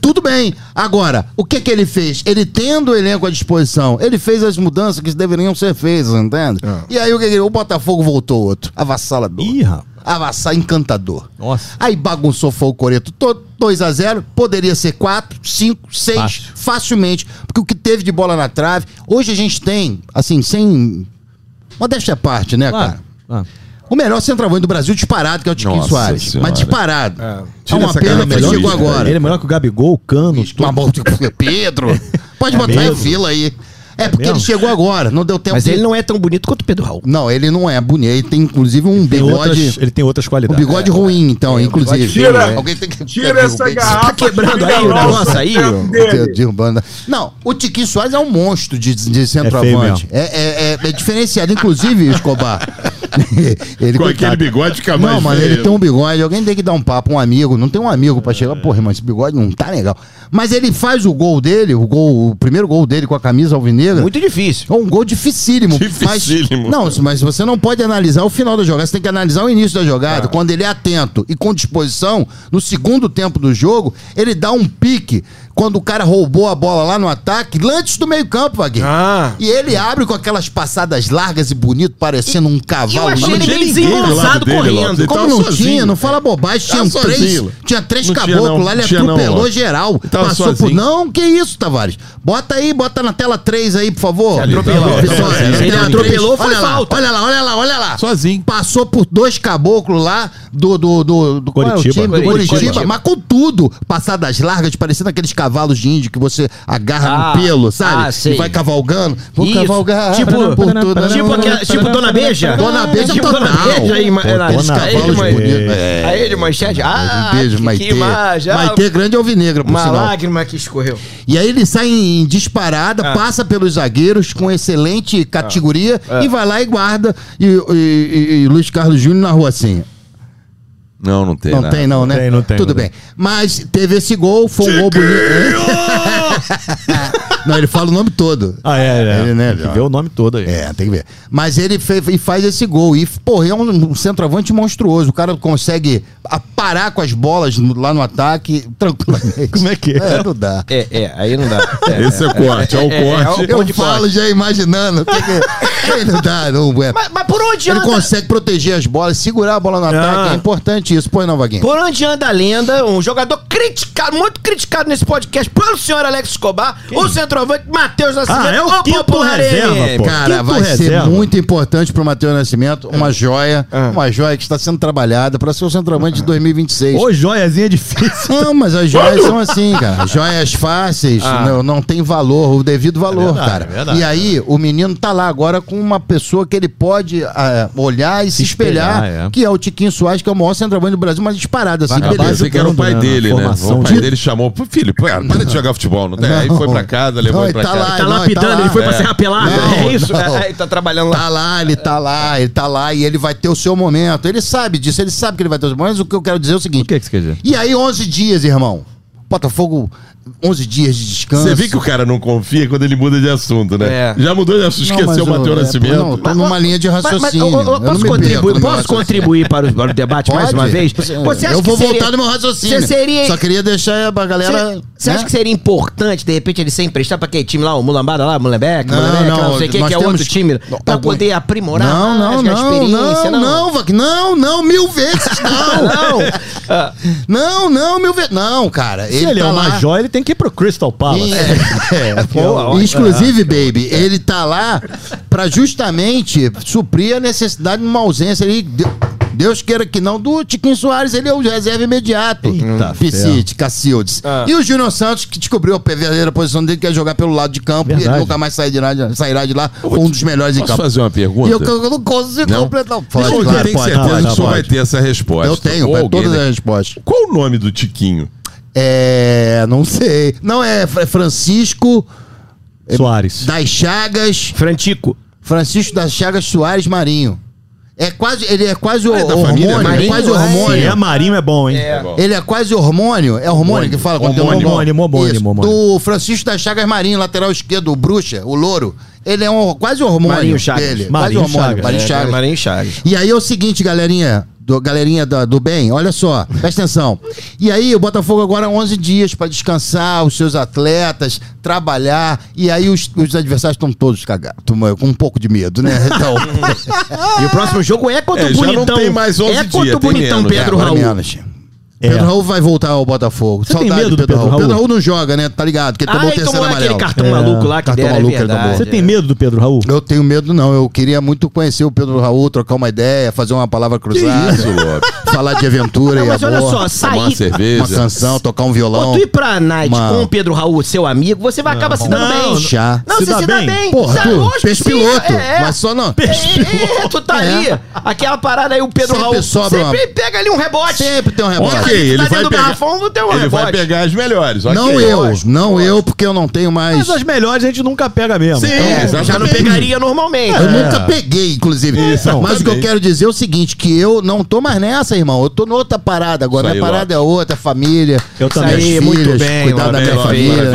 Tudo bem. Agora, o que que ele fez? Ele tendo o elenco à disposição, ele fez as mudanças que deveriam ser feitas, entende? E aí o que que o Botafogo voltou outro. Avassalador. Ih, rapaz. Avassar encantador. Nossa. Aí bagunçou foi o Coreto todo. 2 a 0 poderia ser 4, 5, 6, Fácil. facilmente. Porque o que teve de bola na trave, hoje a gente tem, assim, sem. Modéstia à parte, né, Claro. cara? Ah. O melhor centroavante do Brasil disparado, que é o Tiquinho Nossa Soares. Senhora. Mas disparado. É, Tira uma pena que chegou agora. Ele é melhor que o Gabigol, o Cano. Uma bola de Pedro. Pode botar mesmo? em fila aí. É porque mesmo? ele chegou agora, não deu tempo Mas de- ele não é tão bonito quanto o Pedro Raul. Não, ele não é bonito. Ele tem inclusive um Tem bigode. outras, ele tem outras Um qualidades. bigode ruim, então, inclusive. Tira- Alguém tem que Tira essa garrafa. Tá quebrando aí o negócio aí, dele. Derrubando. Não, o Tiquinho Soares é um monstro de, de centroavante. mesmo. É, é, é- é diferenciado, inclusive, Escobar. ele Com coitado. aquele bigode fica mais Não, mas feio. ele tem um bigode. Alguém tem que dar um papo, um amigo. Não tem um amigo pra chegar. Porra, mas esse bigode não tá legal. Mas ele faz o gol dele, o gol, o primeiro gol dele com a camisa Muito difícil. É um gol dificílimo. Dificílimo. Mas, não, mas você não pode analisar o final da jogada, você tem que analisar o início da jogada. Quando ele é atento e com disposição, no segundo tempo do jogo, ele dá um pique quando o cara roubou a bola lá no ataque, antes do meio-campo, Vaguinho. Ah. E ele abre com aquelas passadas largas e bonito, parecendo um cavalo. Eu achei Mas ele não lado desengonçado correndo. Como não sozinho. tinha? Não fala bobagem. Tinha três, sozinho. tinha três Não caboclos não. lá, ele não, atropelou Lopes. geral. Passou por. sozinho. Não, que isso, Tavares? Bota aí, bota na tela 3 aí, por favor. atropelou, Ele atropelou, foi olha lá, falta. Olha lá, olha lá, olha lá. Sozinho. Passou por dois caboclos lá do. do, do, do é o Curitiba. time? Do Curitiba. Curitiba, mas com tudo. Passadas largas, parecendo aqueles cavalos de índio que você agarra Ah, no pelo, sabe? ah. E vai cavalgando. Vou Isso. cavalgar. Tipo- por tudo. Tipo, aquela, tipo Dona Beija? Dona Beija tipo total. Dona Beija aí, ma- Pô, na- aqueles aí cavalos bonitos. É. Aí de manchete. Ah, um beijo, que, Maitê. que imagem. ah, Maitê grande alvinegra, por Uma sinal. lágrima que escorreu. E aí ele sai em disparada, Ah. passa pelos zagueiros com excelente categoria Ah. e vai lá e guarda. E, e- e- e Luiz Carlos Júnior na rua assim. Não, não tem. Não nada. tem, não, né? tem, não tem, Tudo não bem. Mas teve esse gol, foi um gol bonito. não, ele fala o nome todo. Ah, é, é. Ele, né, Tem que ver o nome todo aí. É, tem que ver. Mas ele fe- e faz esse gol. E, porra, é um, um centroavante monstruoso. O cara consegue parar com as bolas no- lá no ataque tranquilamente. Como é que é? É, não dá. É, é, aí não dá. É, Esse é o corte, é o é, é, corte. é o- Eu falo já imaginando. que que- Aí não dá, não é. Mas, mas por onde Ele anda? consegue proteger as bolas, segurar a bola no ataque. Ah. É importante isso. Pois não, Vaguinho? Por onde anda a lenda, um jogador criticado, muito criticado nesse podcast pelo senhor Alex Escobar, o centroavante centroavante, Matheus Nascimento. Ah, é o quinto reserva, pô. Cara, Quinto vai ser reserva. muito importante pro Matheus Nascimento uma joia, uma joia que está sendo trabalhada para ser o centroavante de 2026. Ô, joiazinha é difícil. Não, mas as joias são assim, cara. Joias fáceis, não, não tem valor, o devido valor, verdade, cara. é verdade. e aí, o menino tá lá agora com uma pessoa que ele pode ah, olhar e se, espelhar, espelhar, é. que é o Tiquinho Soares, que é o maior centroavante do Brasil, mas disparado, assim, Vai beleza. que era o pai né, dele, né? O pai de- dele chamou. "Pô, Filho, para para de jogar futebol. Não tem? Aí foi pra casa, levou Não, ele pra tá lá, Tá não, lapidando, ele tá ele foi pra É. ser rapelado. Não, é isso? não. É, ele tá trabalhando lá. Tá lá, ele tá lá, ele tá lá e ele vai ter o seu momento. Ele sabe disso, ele sabe que ele vai ter o seu momento, mas o que eu quero dizer é o seguinte. O que, que você quer dizer? E aí, 11 dias, irmão. Botafogo, 11 dias de descanso. Você vê que o cara não confia quando ele muda de assunto, né? É. Já mudou de assunto, Não, esqueceu o mas Matheus eu- é, Nascimento. Não, tô numa linha de Mas- mas, raciocínio. ô, Eu não posso perco contribuir, posso contribuir para o, para o debate mais Pode? uma vez? Você- eu vou que seria- voltar no meu raciocínio. Você seria- Só queria deixar pra galera. Você, você né? acha que seria importante, de repente, ele ser emprestado pra aquele time lá, o Mulambada lá, Mulembeck, Não, não, não sei quem, nós que é outro time, Não, pra algum- poder aprimorar Não, não, mais a não, experiência, não, não, Vac, não, não, mil vezes não. Não. Não, não, mil vezes. Não, cara. Se ele, tá é uma lá- joia, ele tem que ir pro Crystal Palace. É, é, Boa, Inclusive, baby, ele tá lá pra justamente suprir a necessidade de uma ausência ali. de- Deus queira que não, do Tiquinho Soares, ele é o reserva imediato. Eita Piscite, Cacildes. Ah. E o Júnior Santos, que descobriu a verdadeira posição dele, que é jogar pelo lado de campo, e Verdade. ele nunca mais sairá de, sairá de lá, um dos melhores em Posso campo. fazer uma pergunta? E eu, eu não consigo Não? completar. Pode, eu claro, pode, certeza pode, que o senhor vai ter essa resposta. Eu tenho, vai todas as respostas. Qual o nome do Tiquinho? É. Não sei. Não, é Fra- Francisco Soares. das Chagas. Frantico. Francisco das Chagas Soares Marinho. É quase, ele é quase o é da hormônio, família ele é Marinho? quase É. Se hormônio. é Marinho é bom, hein? É. Ele é quase hormônio. É hormônio que fala quando tem Homônimo, hormônio. homônimo, Isso, homônimo. Do Francisco das Chagas Marinho, lateral esquerdo, o bruxa, o louro. Ele é um, quase hormônio Marinho Chagas. dele. Marinho quase hormônio. Chagas. Marinho É, Chagas. Marinho Chagas. E aí é o seguinte, galerinha, do, galerinha da- do bem, olha só, presta atenção. E aí o Botafogo agora 11 dias pra descansar, os seus atletas, trabalhar, e aí os, os adversários estão todos cagados, tão, com um pouco de medo, né? Então, E o próximo jogo é contra É, o já não Bonitão. tem mais 11 é contra dias, o Bonitão, menos. Pedro É, Raul. menos. É. Pedro Raul vai voltar ao Botafogo. Você tem medo do Pedro Raul? Pedro Raul não joga, né? Tá ligado? Que ele Ah, tomou o ele terceiro tomou aquele amarelo. cartão É, maluco lá que cartão deram, é maluco que ele verdade. tomou. Você tem medo do Pedro Raul? Eu tenho medo, não. Eu queria muito conhecer o Pedro Raul, trocar uma ideia, fazer uma palavra cruzada. isso, Lopes? falar de aventura Não, e mas olha amor. só, Tomar uma sair... cerveja. Uma canção, tocar um violão. Pô, tu ir pra night Uma- com o Pedro Raul, seu amigo, você vai acabar se dando Não, bem. chá. Não, Se você dá se dá bem? bem. Porra, Sabe, tu, lógico peixe que sim, piloto. É, Mas só não. É, tu tá É. ali. Aquela parada aí, o Pedro Sempre Raul sobra sempre uma- pega ali um rebote. Sempre tem um rebote. Ok, Tá ele vai pegar. um Ele vai pegar as melhores. Não eu, não eu, porque eu não tenho mais. Mas as melhores a gente nunca pega mesmo. Sim, Então, É, já não pegaria normalmente. Eu nunca peguei, inclusive. Isso, Mas o que eu quero dizer é o seguinte: que eu não tô mais nessa, irmão. Eu tô noutra parada agora. Minha parada é outra, família. Eu também. minhas Aí, muito filhas, bem, Cuidar da minha família,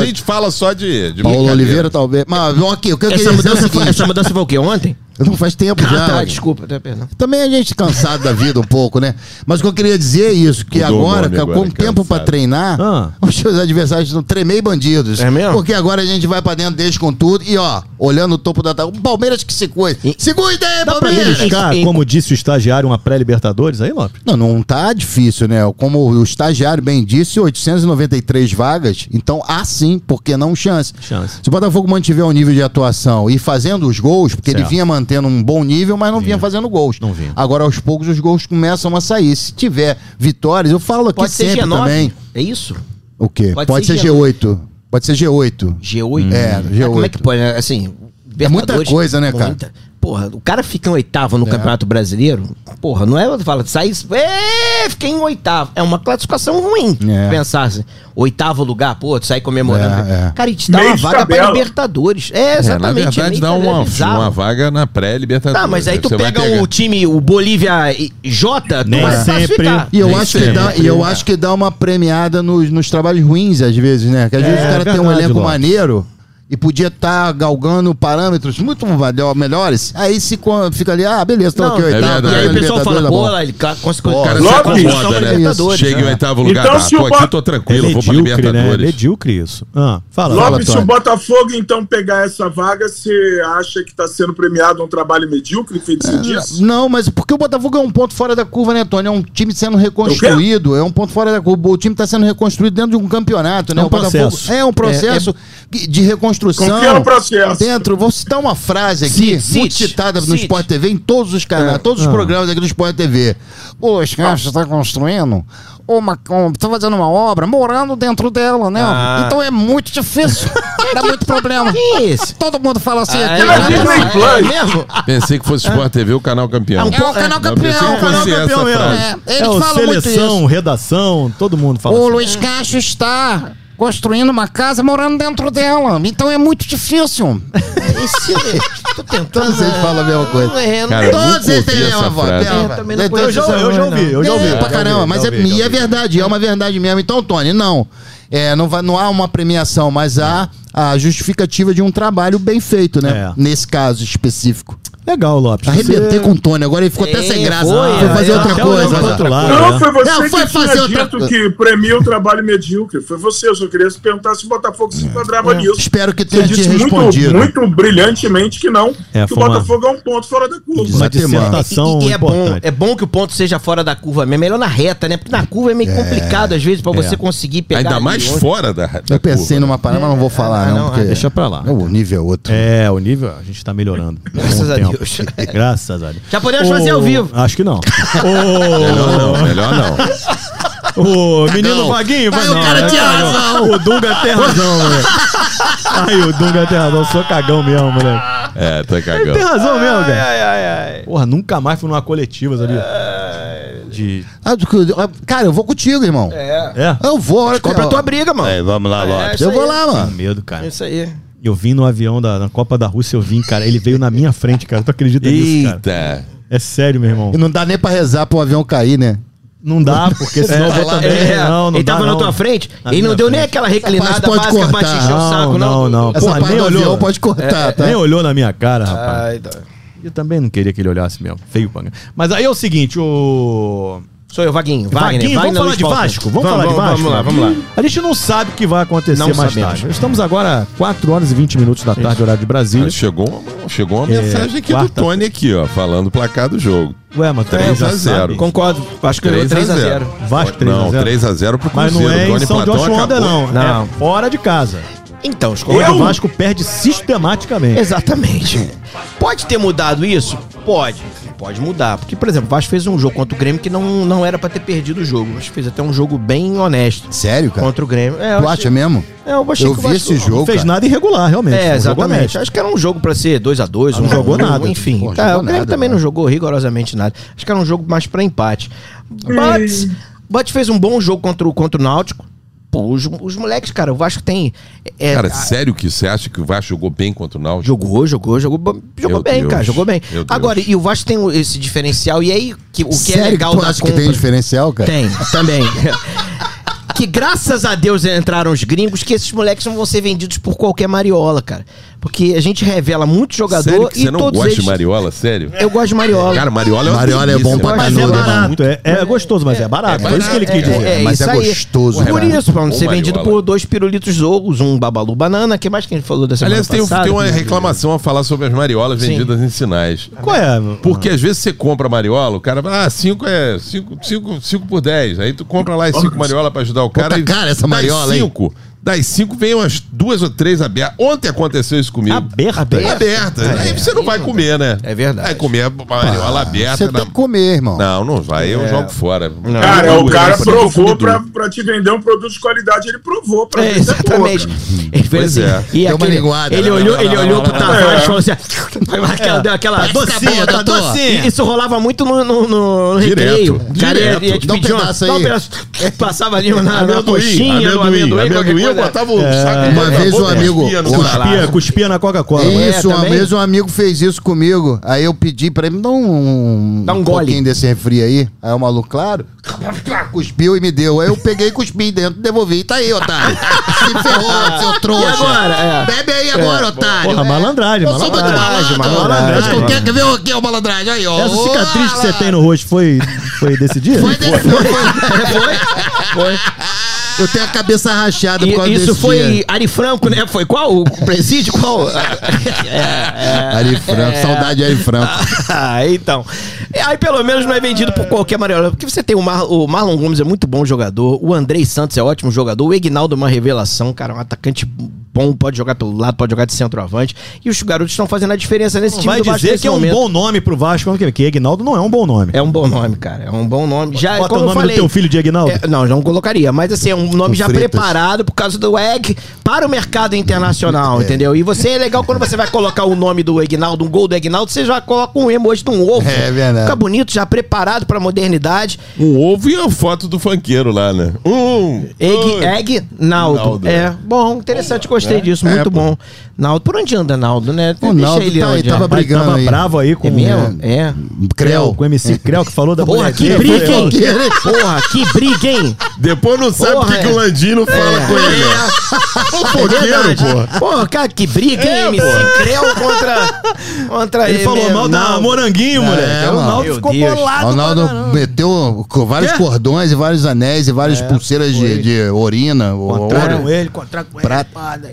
A gente fala só de, de Paulo. Oliveira, talvez. Mas, vamos aqui, o que eu queria Essa dizer é mudança, foi, essa mudança foi o quê? Ontem? Não faz tempo já. Ah, tá, Wagner. desculpa, tá, perdão. Também a gente cansado da vida um pouco, né? Mas o que eu queria dizer é isso, que agora, nome com agora, tempo pra cansado. treinar, Ah. os seus adversários estão tremei bandidos. É mesmo? Porque agora a gente vai pra dentro deles com tudo e, ó, olhando o topo da tabela. O Palmeiras que se cuide. Se cuide aí, Dá pra Palmeiras! beliscar, E- como disse o estagiário, uma pré-Libertadores aí, Lopes? Não, não tá difícil, né? Como o estagiário bem disse, 893 vagas. Então há sim, porque não chance. Chance. Se o Botafogo mantiver o nível de atuação e fazendo os gols, porque ele Certo. vinha mantendo um bom nível, mas não vinha, fazendo gols. Não vinha. Agora, aos poucos, os gols começam a sair. Se tiver vitórias, eu falo aqui Pode ser sempre G9? também. É isso? O quê? Pode Pode, ser ser G8. Pode ser G8. G8? É, Mas Como é G8. que pode? né? Assim, É muita coisa, né, cara? Porra, o cara fica em oitavo no É. Campeonato Brasileiro. Porra, não é fala, sai. É, fiquei em oitavo. É uma classificação ruim. É. Pensar assim. Oitavo lugar, pô, tu sai comemorando. É, é. Cara, e te dá Meio uma vaga pra tabela. Libertadores. É, É, na exatamente. verdade, é dá uma, é uma vaga na pré-libertadores. Tá, mas aí tu Você vai pega o time, o Bolívia e- J, tu Nem vai sempre. E eu, Nem acho que, dá, e eu acho que dá uma premiada nos, nos trabalhos ruins, às vezes, né? Que às vezes o cara tem um elenco Lopes. maneiro e podia estar galgando parâmetros muito melhor- melhores, aí se fica ali, ah, beleza, tô Não, aqui, e oitavo. é verdade. aí o pessoal fala, tá pô, lá, ele conseguiu. O cara se Lopes, acomoda, né? Chega em né? oitavo lugar. Então, se pô, o aqui eu tô É tranquilo, vou pra né? É Libertadores. medíocre isso. Ah, fala. Fala, Lopes, se o. Botafogo então pegar essa vaga, você acha que está sendo premiado um trabalho medíocre, feito disse? Não, mas porque o Botafogo é um ponto fora da curva, né, Tony? É um time sendo reconstruído, é um ponto fora da curva. O time está sendo reconstruído dentro de um campeonato, né? É um o Botafogo processo. é um processo de reconstrução. Confia no processo. Dentro, vou citar uma frase aqui, Cite, muito cite, citada no cite. Sport TV, em todos os canais, todos os programas aqui do Sport TV. O Oscar está construindo uma. Está fazendo uma obra morando dentro dela, né? Ah. Então é muito difícil. Dá muito problema. Que isso? Todo mundo fala assim Ah, é, né? É mesmo? Pensei que fosse Sport TV, o canal campeão. É um É o canal campeão. fosse canal campeão mesmo. É, É, eles o falam muito seleção, isso. redação, todo mundo fala O assim. Luiz Castro está construindo uma casa morando dentro dela. Então é muito difícil. Esse, tô tentando. Todos eles falam a mesma coisa. É, Cara, é. Todos eles têm a essa mesma voz. mesma Eu já, eu já ouvi, eu já ouvi. é, pra caramba, mas é, e é verdade, é uma verdade mesmo. Então, Tony, não. É, não, vai, não há uma premiação, mas há a justificativa de um trabalho bem feito, né? É. Nesse caso específico. Legal, Lopes. Arrebentei Você- com o Tony, agora ele ficou até É, sem graça. foi, Foi fazer é, outra coisa. pro outro lado, Não, né? foi você Não, foi que fazer tinha outra dito que premia o trabalho medíocre. Foi você, eu só queria se perguntar se o Botafogo se enquadrava nisso. Espero que Você tenha te disse muito, respondido. muito brilhantemente que não, É, que o Botafogo é um ponto fora da curva. Uma dissertação E, e é, bom, é bom que o ponto seja fora da curva mesmo. É melhor na reta, né? Porque na curva é meio complicado, às vezes, pra você É. conseguir pegar. Ainda mais onde- fora da, da Eu pensei curva. numa parada, mas não vou falar, Ah, não. não, porque deixa pra lá. O nível é outro. É, o nível a gente tá melhorando. Graças a tempo. Deus. Graças a Deus. Já podemos fazer ao vivo. Acho que não. Melhor não, melhor não. O menino Vaguinho, vai Aí o não. cara né, tinha cagão. razão. O Dunga tem razão, moleque. Aí o Dunga tem razão, eu sou cagão mesmo, moleque. É, tá Ele tem razão mesmo, velho. Porra, nunca mais fui numa coletiva, sabia? De. Ah, ah, cara, eu vou contigo, irmão. É? Eu vou. olha Compra a tua briga, mano. Aí, vamos lá, É, Lopes. isso eu vou lá, Tenho mano. medo, cara. É isso aí. Eu vim no avião da na Copa da Rússia, eu vim, cara. Ele veio na minha frente, cara. Tu acredita nisso, cara? Eita. É sério, meu irmão. E não dá nem pra rezar pro avião cair, né? Não dá, porque senão eu vou também. É, não, não ele dá, tava na não. tua frente, Na ele não deu nem frente. aquela reclinada pode básica pra encher o saco, não. Não, não. Essa Porra, parte nem do olhou. avião pode cortar, tá? Nem olhou na minha cara, rapaz. Ai, tá. Eu também não queria que ele olhasse mesmo. Feio panga. Mas aí é o seguinte, o. Sou eu, Vaguinho. Wagner, Vaguinho, vamos Wagner falar de. Vasco? Vamos, falar de Vasco? Vamos lá, vamos lá. A gente não sabe o que vai acontecer Não mais sabemos. tarde. Estamos agora 4 horas e 20 minutos da tarde, horário de Brasília. Mas chegou, uma- chegou uma É, mensagem aqui quarta- do Tony aqui, ó, falando o placar do jogo. Ué, mas 3 já a 0. sabe. Concordo. Acho que ganhou 3 a 0 Vasco 3 a Não, 0. 3x0 pro Mas Cruzeiro. não é em Tony São Platão João acabou. não. Não. É fora de casa. Então, os Onde eu... o Vasco perde sistematicamente. Exatamente. Pode ter mudado isso? Pode. Pode mudar. Porque, por exemplo, o Vasco fez um jogo contra o Grêmio que não, não era pra ter perdido o jogo. Acho que fez até um jogo bem honesto Sério, cara? contra o Grêmio. É, Tu eu acha achei- mesmo? É, eu achei Eu que o vi Vasco- esse jogo, Não fez cara. nada irregular, realmente. É, um exatamente. Acho que era um jogo pra ser 2x2. Não um, jogou um, nada. Enfim. Pô, Cara, jogou o Grêmio nada, também mano. não jogou rigorosamente nada. Acho que era um jogo mais pra empate. But, but fez um bom jogo contra o, contra o Náutico. Pô, os, os moleques, cara, o Vasco tem. é, Cara, a- sério que você acha que o Vasco jogou bem contra o Náutico? Jogou, jogou, jogou, jogou Meu bem, Deus. cara, jogou bem. Meu Deus. Agora, e o Vasco tem esse diferencial, e aí, que, o que Sério é legal tu da acha que tem diferencial, cara? Tem, também. que graças a Deus entraram os gringos, que esses moleques não vão ser vendidos por qualquer mariola, cara. Porque a gente revela muito jogador Sério que e você não gosta eles... de Mariola? Sério? Eu gosto de mariola. Cara, Mariola é Mariola é bom pra. Mas é Canudo, barato, é, é gostoso, mas é barato. Foi isso que ele quis dizer. É, Mas é gostoso, Por isso, pra não ser vendido Mariola. por dois pirulitos ovos, um babalu banana, que mais que a gente falou dessa Aliás, tem, passada? tem uma reclamação a falar sobre as mariolas Sim. vendidas em sinais. Qual é? Porque às vezes você compra mariola, o cara fala, ah, 5 é 5 cinco, cinco por 10. Aí tu compra lá as 5 mariolas pra ajudar o cara. tá e cara essa mariola, hein? 5, das 5 vem umas duas ou três abertas. Ontem aconteceu isso comigo. Aberta? Aberta. Aí você não vai comer, né? É verdade. Vai comer a mariola aberta. Você na- tem que comer, irmão. Não, não vai. Eu jogo fora. Cara, Eu o cara eu provou pra, pra te vender um produto de qualidade, ele provou pra É, é exatamente. Ele fez assim. é. E Deu uma aquele, linguada, ele né? olhou, ele olhou pro Tavares e falou assim. Aquela, deu aquela. Docinho, tá docinho. Isso rolava muito no, no, no Direto, recreio. O cara ia, direto. Dá um pedaço um aí. Passava ali na, coxinha, no amendoim, amendoim, eu coisa. botava o saco Uma na vez um amigo- cuspia. Cuspia, na Coca-Cola. Isso, uma também? vez um amigo fez isso comigo. Aí eu pedi pra ele, me dá um, Dá um gole. pouquinho desse refri aí. Aí o maluco, claro. Cuspiu e me deu. Aí eu peguei e cuspi dentro, devolvi. Tá aí, otário. Se ferrou, seu trouxa. E agora? É. Bebe aí agora, otário. Porra, É. malandragem, Eu sou muito malandragem. malandragem. Quer, ver aqui, ó, malandragem? Aí, ó. Essa cicatriz que você tem no rosto foi, foi desse dia? Foi desse foi. Eu tenho a cabeça rachada por causa isso desse foi dia. Ari Franco, né? Foi qual? O presídio? Qual? Ari Franco, saudade de Ari Franco. Ah, então. Aí pelo menos não é vendido por qualquer maneira. Porque você tem o, Mar- o Marlon Gomes é muito bom jogador, o Andrei Santos é ótimo jogador, o Egnaldo é uma revelação, cara, um atacante bom, pode jogar pelo lado, pode jogar de centroavante. E os garotos estão fazendo a diferença nesse time Vai do Vasco dizer que é um momento. bom nome pro Vasco, ano que vem, que Egnaldo não é um bom nome. É um bom nome, cara. É um bom nome. Já, Bota como o eu nome falei, do teu filho de Egnaldo. é, não, não colocaria. Mas assim, é um nome já fritas. preparado por causa do egg para o mercado internacional, entendeu? E você é legal quando você vai colocar o nome do Egnaldo, um gol do Egnaldo, você já coloca um emoji de um ovo. É verdade. Fica bonito, já preparado pra modernidade. Um ovo e a foto do funkeiro lá, né? Um. Egg, egg Naldo. Naldo, É, é. bom, interessante, gostei disso, É, muito pô. bom. Naldo, por onde anda Naldo, né? O Naldo tá aí, onde tava é. Brigando tava aí. bravo aí com É mesmo? É. Creu. com o MC Creu, que falou da Porra, que briga, hein? Porra, que briga, hein? Depois não sabe Porra, por que que é. o Landino fala com ele. É Fogueiro, porra. Porra, cara, que briga, hein? MC Creu contra, contra Ele falou mesmo. mal da Não. moranguinho, moleque. o mano. Naldo Meu ficou Deus. bolado. Ronaldo pra caramba. meteu com vários cordões e vários anéis e várias pulseiras de, de urina. Contraram ouro. ele, contraram com ele.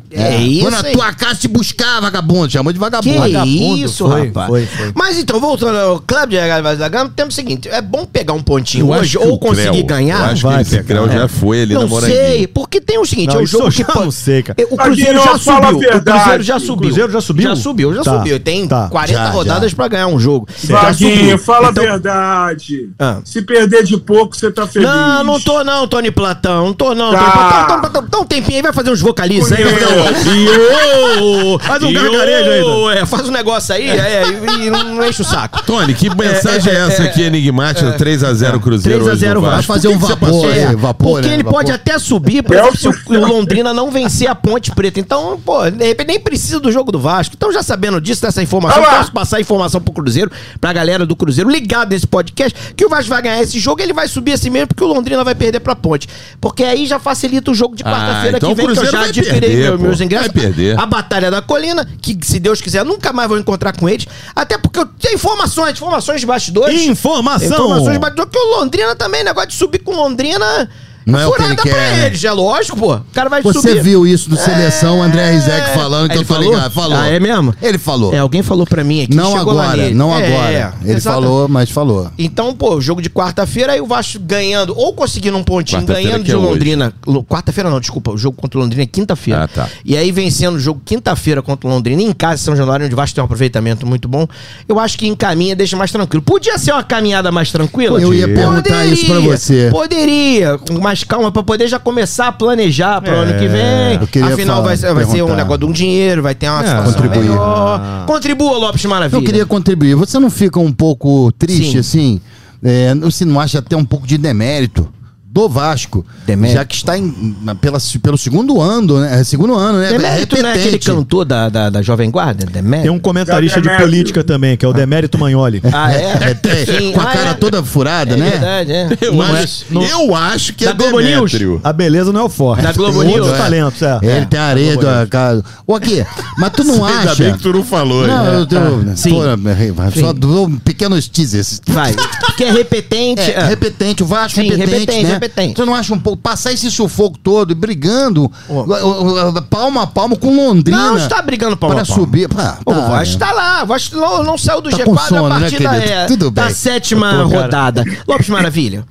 Que- É isso Foi na tua casa te buscar, vagabundo. Chamou de Que vagabundo. Vagabundo, isso, foi, rapaz. foi, foi. Mas então, voltando ao Clube de Regata da Gama, temos o seguinte: é bom pegar um pontinho Eu hoje ou o conseguir Creu- ganhar. Eu acho Vai que esse. Creu já foi ali Não Moranguinho. sei, porque tem o seguinte, Não, é o isso jogo que sei, cara. O Cruzeiro já subiu. O. Cruzeiro já subiu. O Cruzeiro já subiu? Já subiu, já Tá, subiu. Tem tá. 40 Já, rodadas já. pra ganhar um jogo. Vaguinho, subiu. fala Então- a verdade. Ah. Se perder de pouco, você tá feliz. Não, não tô não, Tony Platão. Não tô não. Tá. Tony Platão. Dá um tempinho aí, vai fazer uns vocalizes aí. Faz um gargarejo ainda. É, faz um negócio aí é, e, não enche o saco. Tony, que mensagem é, é, essa é, aqui enigmática? 3x0 Cruzeiro 3 a hoje 0 no Vasco. Vai Vasco. fazer um vapor aí, É, vapor, porque né? ele Vapor. pode até subir, por exemplo, se o, o Londrina não vencer a Ponte Preta. Então, pô, de repente nem precisa do jogo do Vasco. Então, já sabendo disso, dessa informação, Vai lá. posso passar a informação pro Cruzeiro, pra galera do Cruzeiro ligado nesse podcast, que o Vasco vai ganhar esse jogo, ele vai subir assim mesmo, porque o Londrina vai perder pra Ponte. Porque aí já facilita o jogo de Ah, quarta-feira então que o vem, que eu Cruzeiro já adquirei perder, meu- pô. meus ingressos. Vai perder. A Batalha da Colina, que se Deus quiser, nunca mais vou encontrar com eles. Até porque eu tenho informações, informações de bastidores. Informação. Informações de bastidores, que o Londrina também, negócio de subir com Londrina. Não é o que ele furada quer, pra né? eles, é lógico, pô. O cara vai Você subir. viu isso do seleção, André Rizek falando, que Ele eu tô falou? ligado. Falou. Ah, é mesmo? Ele falou. É, alguém falou pra mim aqui. não chegou lá agora, nele. não É, agora. Ele exata- falou, mas falou. Então, pô, jogo de quarta-feira, aí o Vasco ganhando, ou conseguindo um pontinho, Quarta-feira ganhando que de é hoje. Londrina. Lo- Quarta-feira não, desculpa, o jogo contra o Londrina é quinta-feira. Ah, tá. E aí vencendo o jogo quinta-feira contra o Londrina, em casa, em São Januário, onde o Vasco tem um aproveitamento muito bom, eu acho que encaminha, deixa mais tranquilo. Podia ser uma caminhada mais tranquila? Eu ia perguntar isso pra você. Poderia, com mais calma, pra poder já começar a planejar pro É, ano que vem. eu queria Afinal, falar, vai, ser- vai ser um negócio de um dinheiro, vai ter uma É, contribuir. melhor. Contribua, Lopes Maravilha. Eu queria contribuir. Você não fica um pouco triste, Sim. assim? É, você não acha até um pouco de demérito? Do Vasco, Demérito? já que está em, na- pela, pelo segundo ano, né? É, Segundo ano, né? Demérito não é aquele repetente. cantor da, da, da Jovem Guarda? Demérito? Tem um comentarista de política também, que é o Demérito Magnoli. Ah, é? É, tem- Sim. com a Ah, cara é. toda furada, É né? verdade, é. Eu, Não acho, é- eu acho que Da é Globo News? A beleza não é o forte. Da Globo Tem News, outros é. talentos, é. Ele tem areia da casa. Ô, aqui, mas tu não Ainda acha. bem que tu não falou. Não, né? eu tô, Sim. tô- só dou pequenos teasers. Vai. Porque é repetente. É, ah. repetente, o Vasco Sim, repetente, né? Repetente. Você não acha um pouco, passar esse sufoco todo, e brigando, Ó. uh, palmo a palmo com Londrina. Não está brigando pra Para subir. Pra, O tá, Vasco tá lá, o Vasco não, não saiu do Tá G4 com sono, a né, partir da, querido? é, Tudo da bem. sétima Pô, cara. rodada. Lopes Maravilha,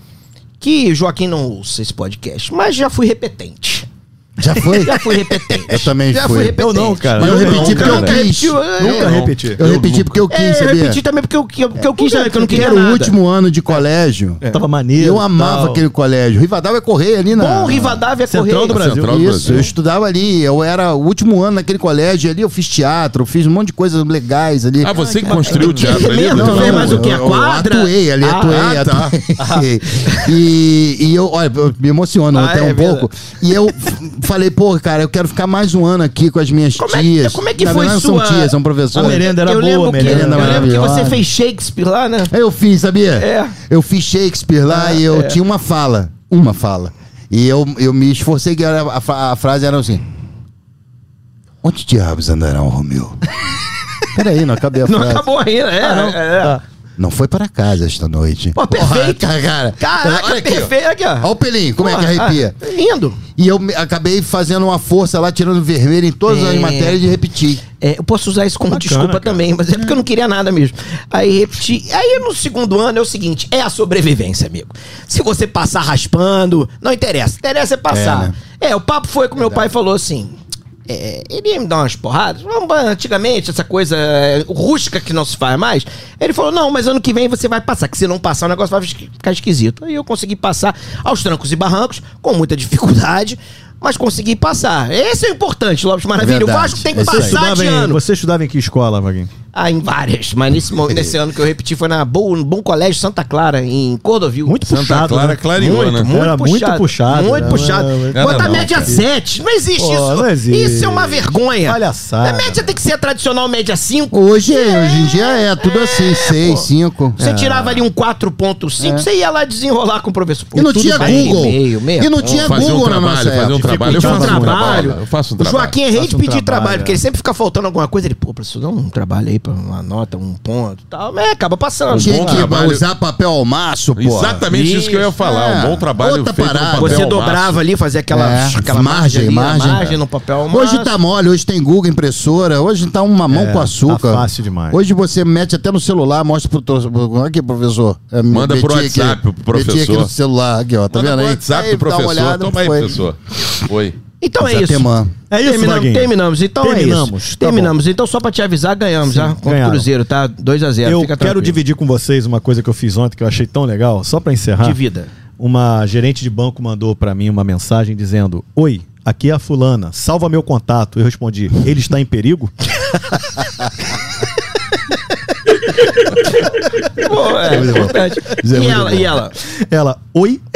que Joaquim não ouça esse podcast, mas já fui repetente. Já foi? Já fui repetente. Eu também já fui. fui repetente. Eu não, cara. Mas eu, Eu repeti não, porque eu cara. quis. Repetiu, é, Nunca eu- repeti. Eu repeti porque eu quis, É, eu sabia? repeti também porque eu, porque eu, porque eu quis, porque eu não Porque queria era o nada. último ano de colégio. Tava maneiro. Eu amava tal. aquele colégio. Rivadavia é correr ali na. Bom, Rivadavia Central Correia. do Brasil. Central do Isso, Brasil. eu estudava ali. Eu era o último ano naquele colégio ali. Eu fiz teatro, fiz um monte de coisas legais ali. Ah, você que construiu o teatro ali? Não, não, mais o quê? A eu- eu quadra? atuei ali, Ah, atuei, ah, tá. atuei. E, e eu, olha, eu me emociono Ah, até é um pouco. E eu falei, pô, cara, eu quero ficar mais um ano aqui com as minhas Como é- tias. como é que Na foi verdade, sua- São tias, são professores. A merenda era eu boa, lembro que, merenda eu lembro que você fez Shakespeare lá, né? Eu fiz, sabia? É. Eu fiz Shakespeare lá e eu tinha uma fala. Uma fala. E eu, eu me esforcei que era- a, a frase era assim. Onde diabos andarão, Romeu? Peraí, não acabei a Não frase. acabou ainda, é. não? é. Não foi para casa esta noite. Pô, perfeito. Porra, cara. Caraca, Olha aqui, ó. perfeito. Aqui, ó. Olha o pelinho, como é que Porra, arrepia. ah, lindo. E eu me- acabei fazendo uma força lá, tirando vermelho em todas as É. matérias de repetir. É, eu posso usar isso como Bacana, desculpa cara. também, mas é porque eu não queria nada mesmo. Aí repeti. Aí no segundo ano é o seguinte: é a sobrevivência, amigo. Se você passar raspando, não interessa. Interessa é passar. É, né? É, o papo foi que meu pai falou assim. É, ele ia me dar umas porradas. Antigamente, essa coisa é, rústica que não se faz mais. Ele falou: não, mas ano que vem você vai passar. Que se não passar, o negócio vai ficar esquisito. Aí eu consegui passar aos trancos e barrancos, com muita dificuldade. Mas consegui passar. Esse é o importante, Lopes Maravilha. o verdade. Vasco tem que É passar estudava, de em, ano. você estudava em que escola, Vaguinho? Ah, em várias. Mas nesse, nesse ano que eu repeti foi na Bom, Bom Colégio Santa Clara, em Cordovil. Muito Santa puxado. Clara né? clareou, né? Era muito puxado, Muito né? puxado. Era Bota não, média cara. 7. Não existe Pô, isso. não existe. Isso é uma vergonha. Palhaçada. A média tem que ser a tradicional média 5. Hoje, hoje em dia é tudo assim, 6, 5. Você tirava ali um 4.5, você ia lá desenrolar com o professor. Pô, É. E não tinha Google. meio, meio. E não tinha Fazer um Google na trabalho, nossa fazer um trabalho. Eu um faço um trabalho. Eu faço um O trabalho. Joaquim é rei de um pedir trabalho, é. porque ele sempre fica faltando alguma coisa. Ele, pô, professor, dá um trabalho aí pra uma nota, um ponto e tal. Mas acaba passando. Tinha que trabalho. usar papel ao maço, pô. Exatamente isso que eu ia falar. Um É. bom trabalho Outra feito parada. papel Você ao dobrava ali, fazia aquela, É, aquela margem, margem, ali, margem. no papel. Hoje mas- tá mole, hoje tem Google, impressora, hoje tá uma mão É, com açúcar. tá fácil demais. Hoje você mete até no celular, mostra pro. pro- Aqui, professor. É, Manda pro aqui, WhatsApp pro Meti aqui professor. no celular, aqui, ó. Tá Manda vendo aí? WhatsApp Aí, do professor. olhada, Toma aí, professor. Oi. Então é isso. Exatemã. É isso, terminamos, Vaguinho. terminamos. Então Terminamos, é isso. tá terminamos. Então, só pra te avisar, ganhamos já contra o. Cruzeiro, tá? 2x0. Eu Fica quero tranquilo. dividir com vocês uma coisa que eu fiz ontem que eu achei tão legal, só pra encerrar. Divida. Uma gerente de banco mandou pra mim uma mensagem dizendo: Oi, aqui é a fulana, salva meu contato. Eu respondi: Ele está em perigo? Pô, é, importante. Isso é E ela, bom. e ela? Ela: Oi?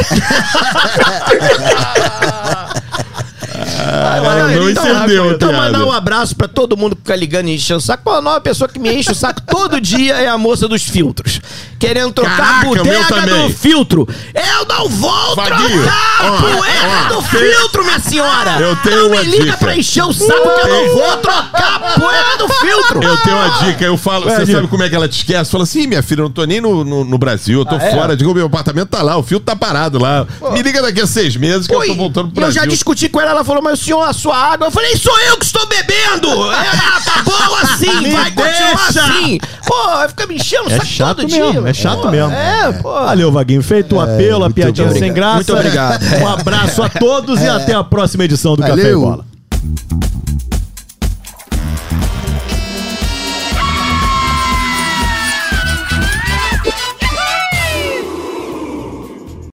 Ah, não entendeu a Então, piada. mandar um abraço pra todo mundo que fica ligando e enchendo o saco. Pô, a nova pessoa que me enche o saco todo dia é a moça dos filtros. Querendo trocar Caraca, a bodega do filtro. Eu não vou Vaguinho, trocar a poeira do filtro, minha senhora. Eu tenho não uma me liga dica. pra encher o saco que eu não vou trocar a poeira do filtro. Eu tenho uma dica, eu falo, você sabe como é que ela te esquece? Fala assim, "Ih, minha filha, eu não tô nem no, no, no Brasil, eu tô Ah, é? fora. Digo, meu apartamento tá lá, o filtro tá parado lá. Me liga daqui a seis meses que Pô, eu tô voltando pro e eu Brasil. já discuti com ela, ela falou, mas o senhor, a sua água. Eu falei, sou eu que estou bebendo! É, tá bom assim, Me vai continuar assim! Pô, vai ficar me enchendo o É saco chato todo mesmo, dia. é chato Pô, mesmo. É, pô. Valeu, Vaguinho. Feito o apelo, a piadinha bom. sem graça. Muito obrigado. Um abraço a todos e até a próxima edição do Café e Valeu. Bola.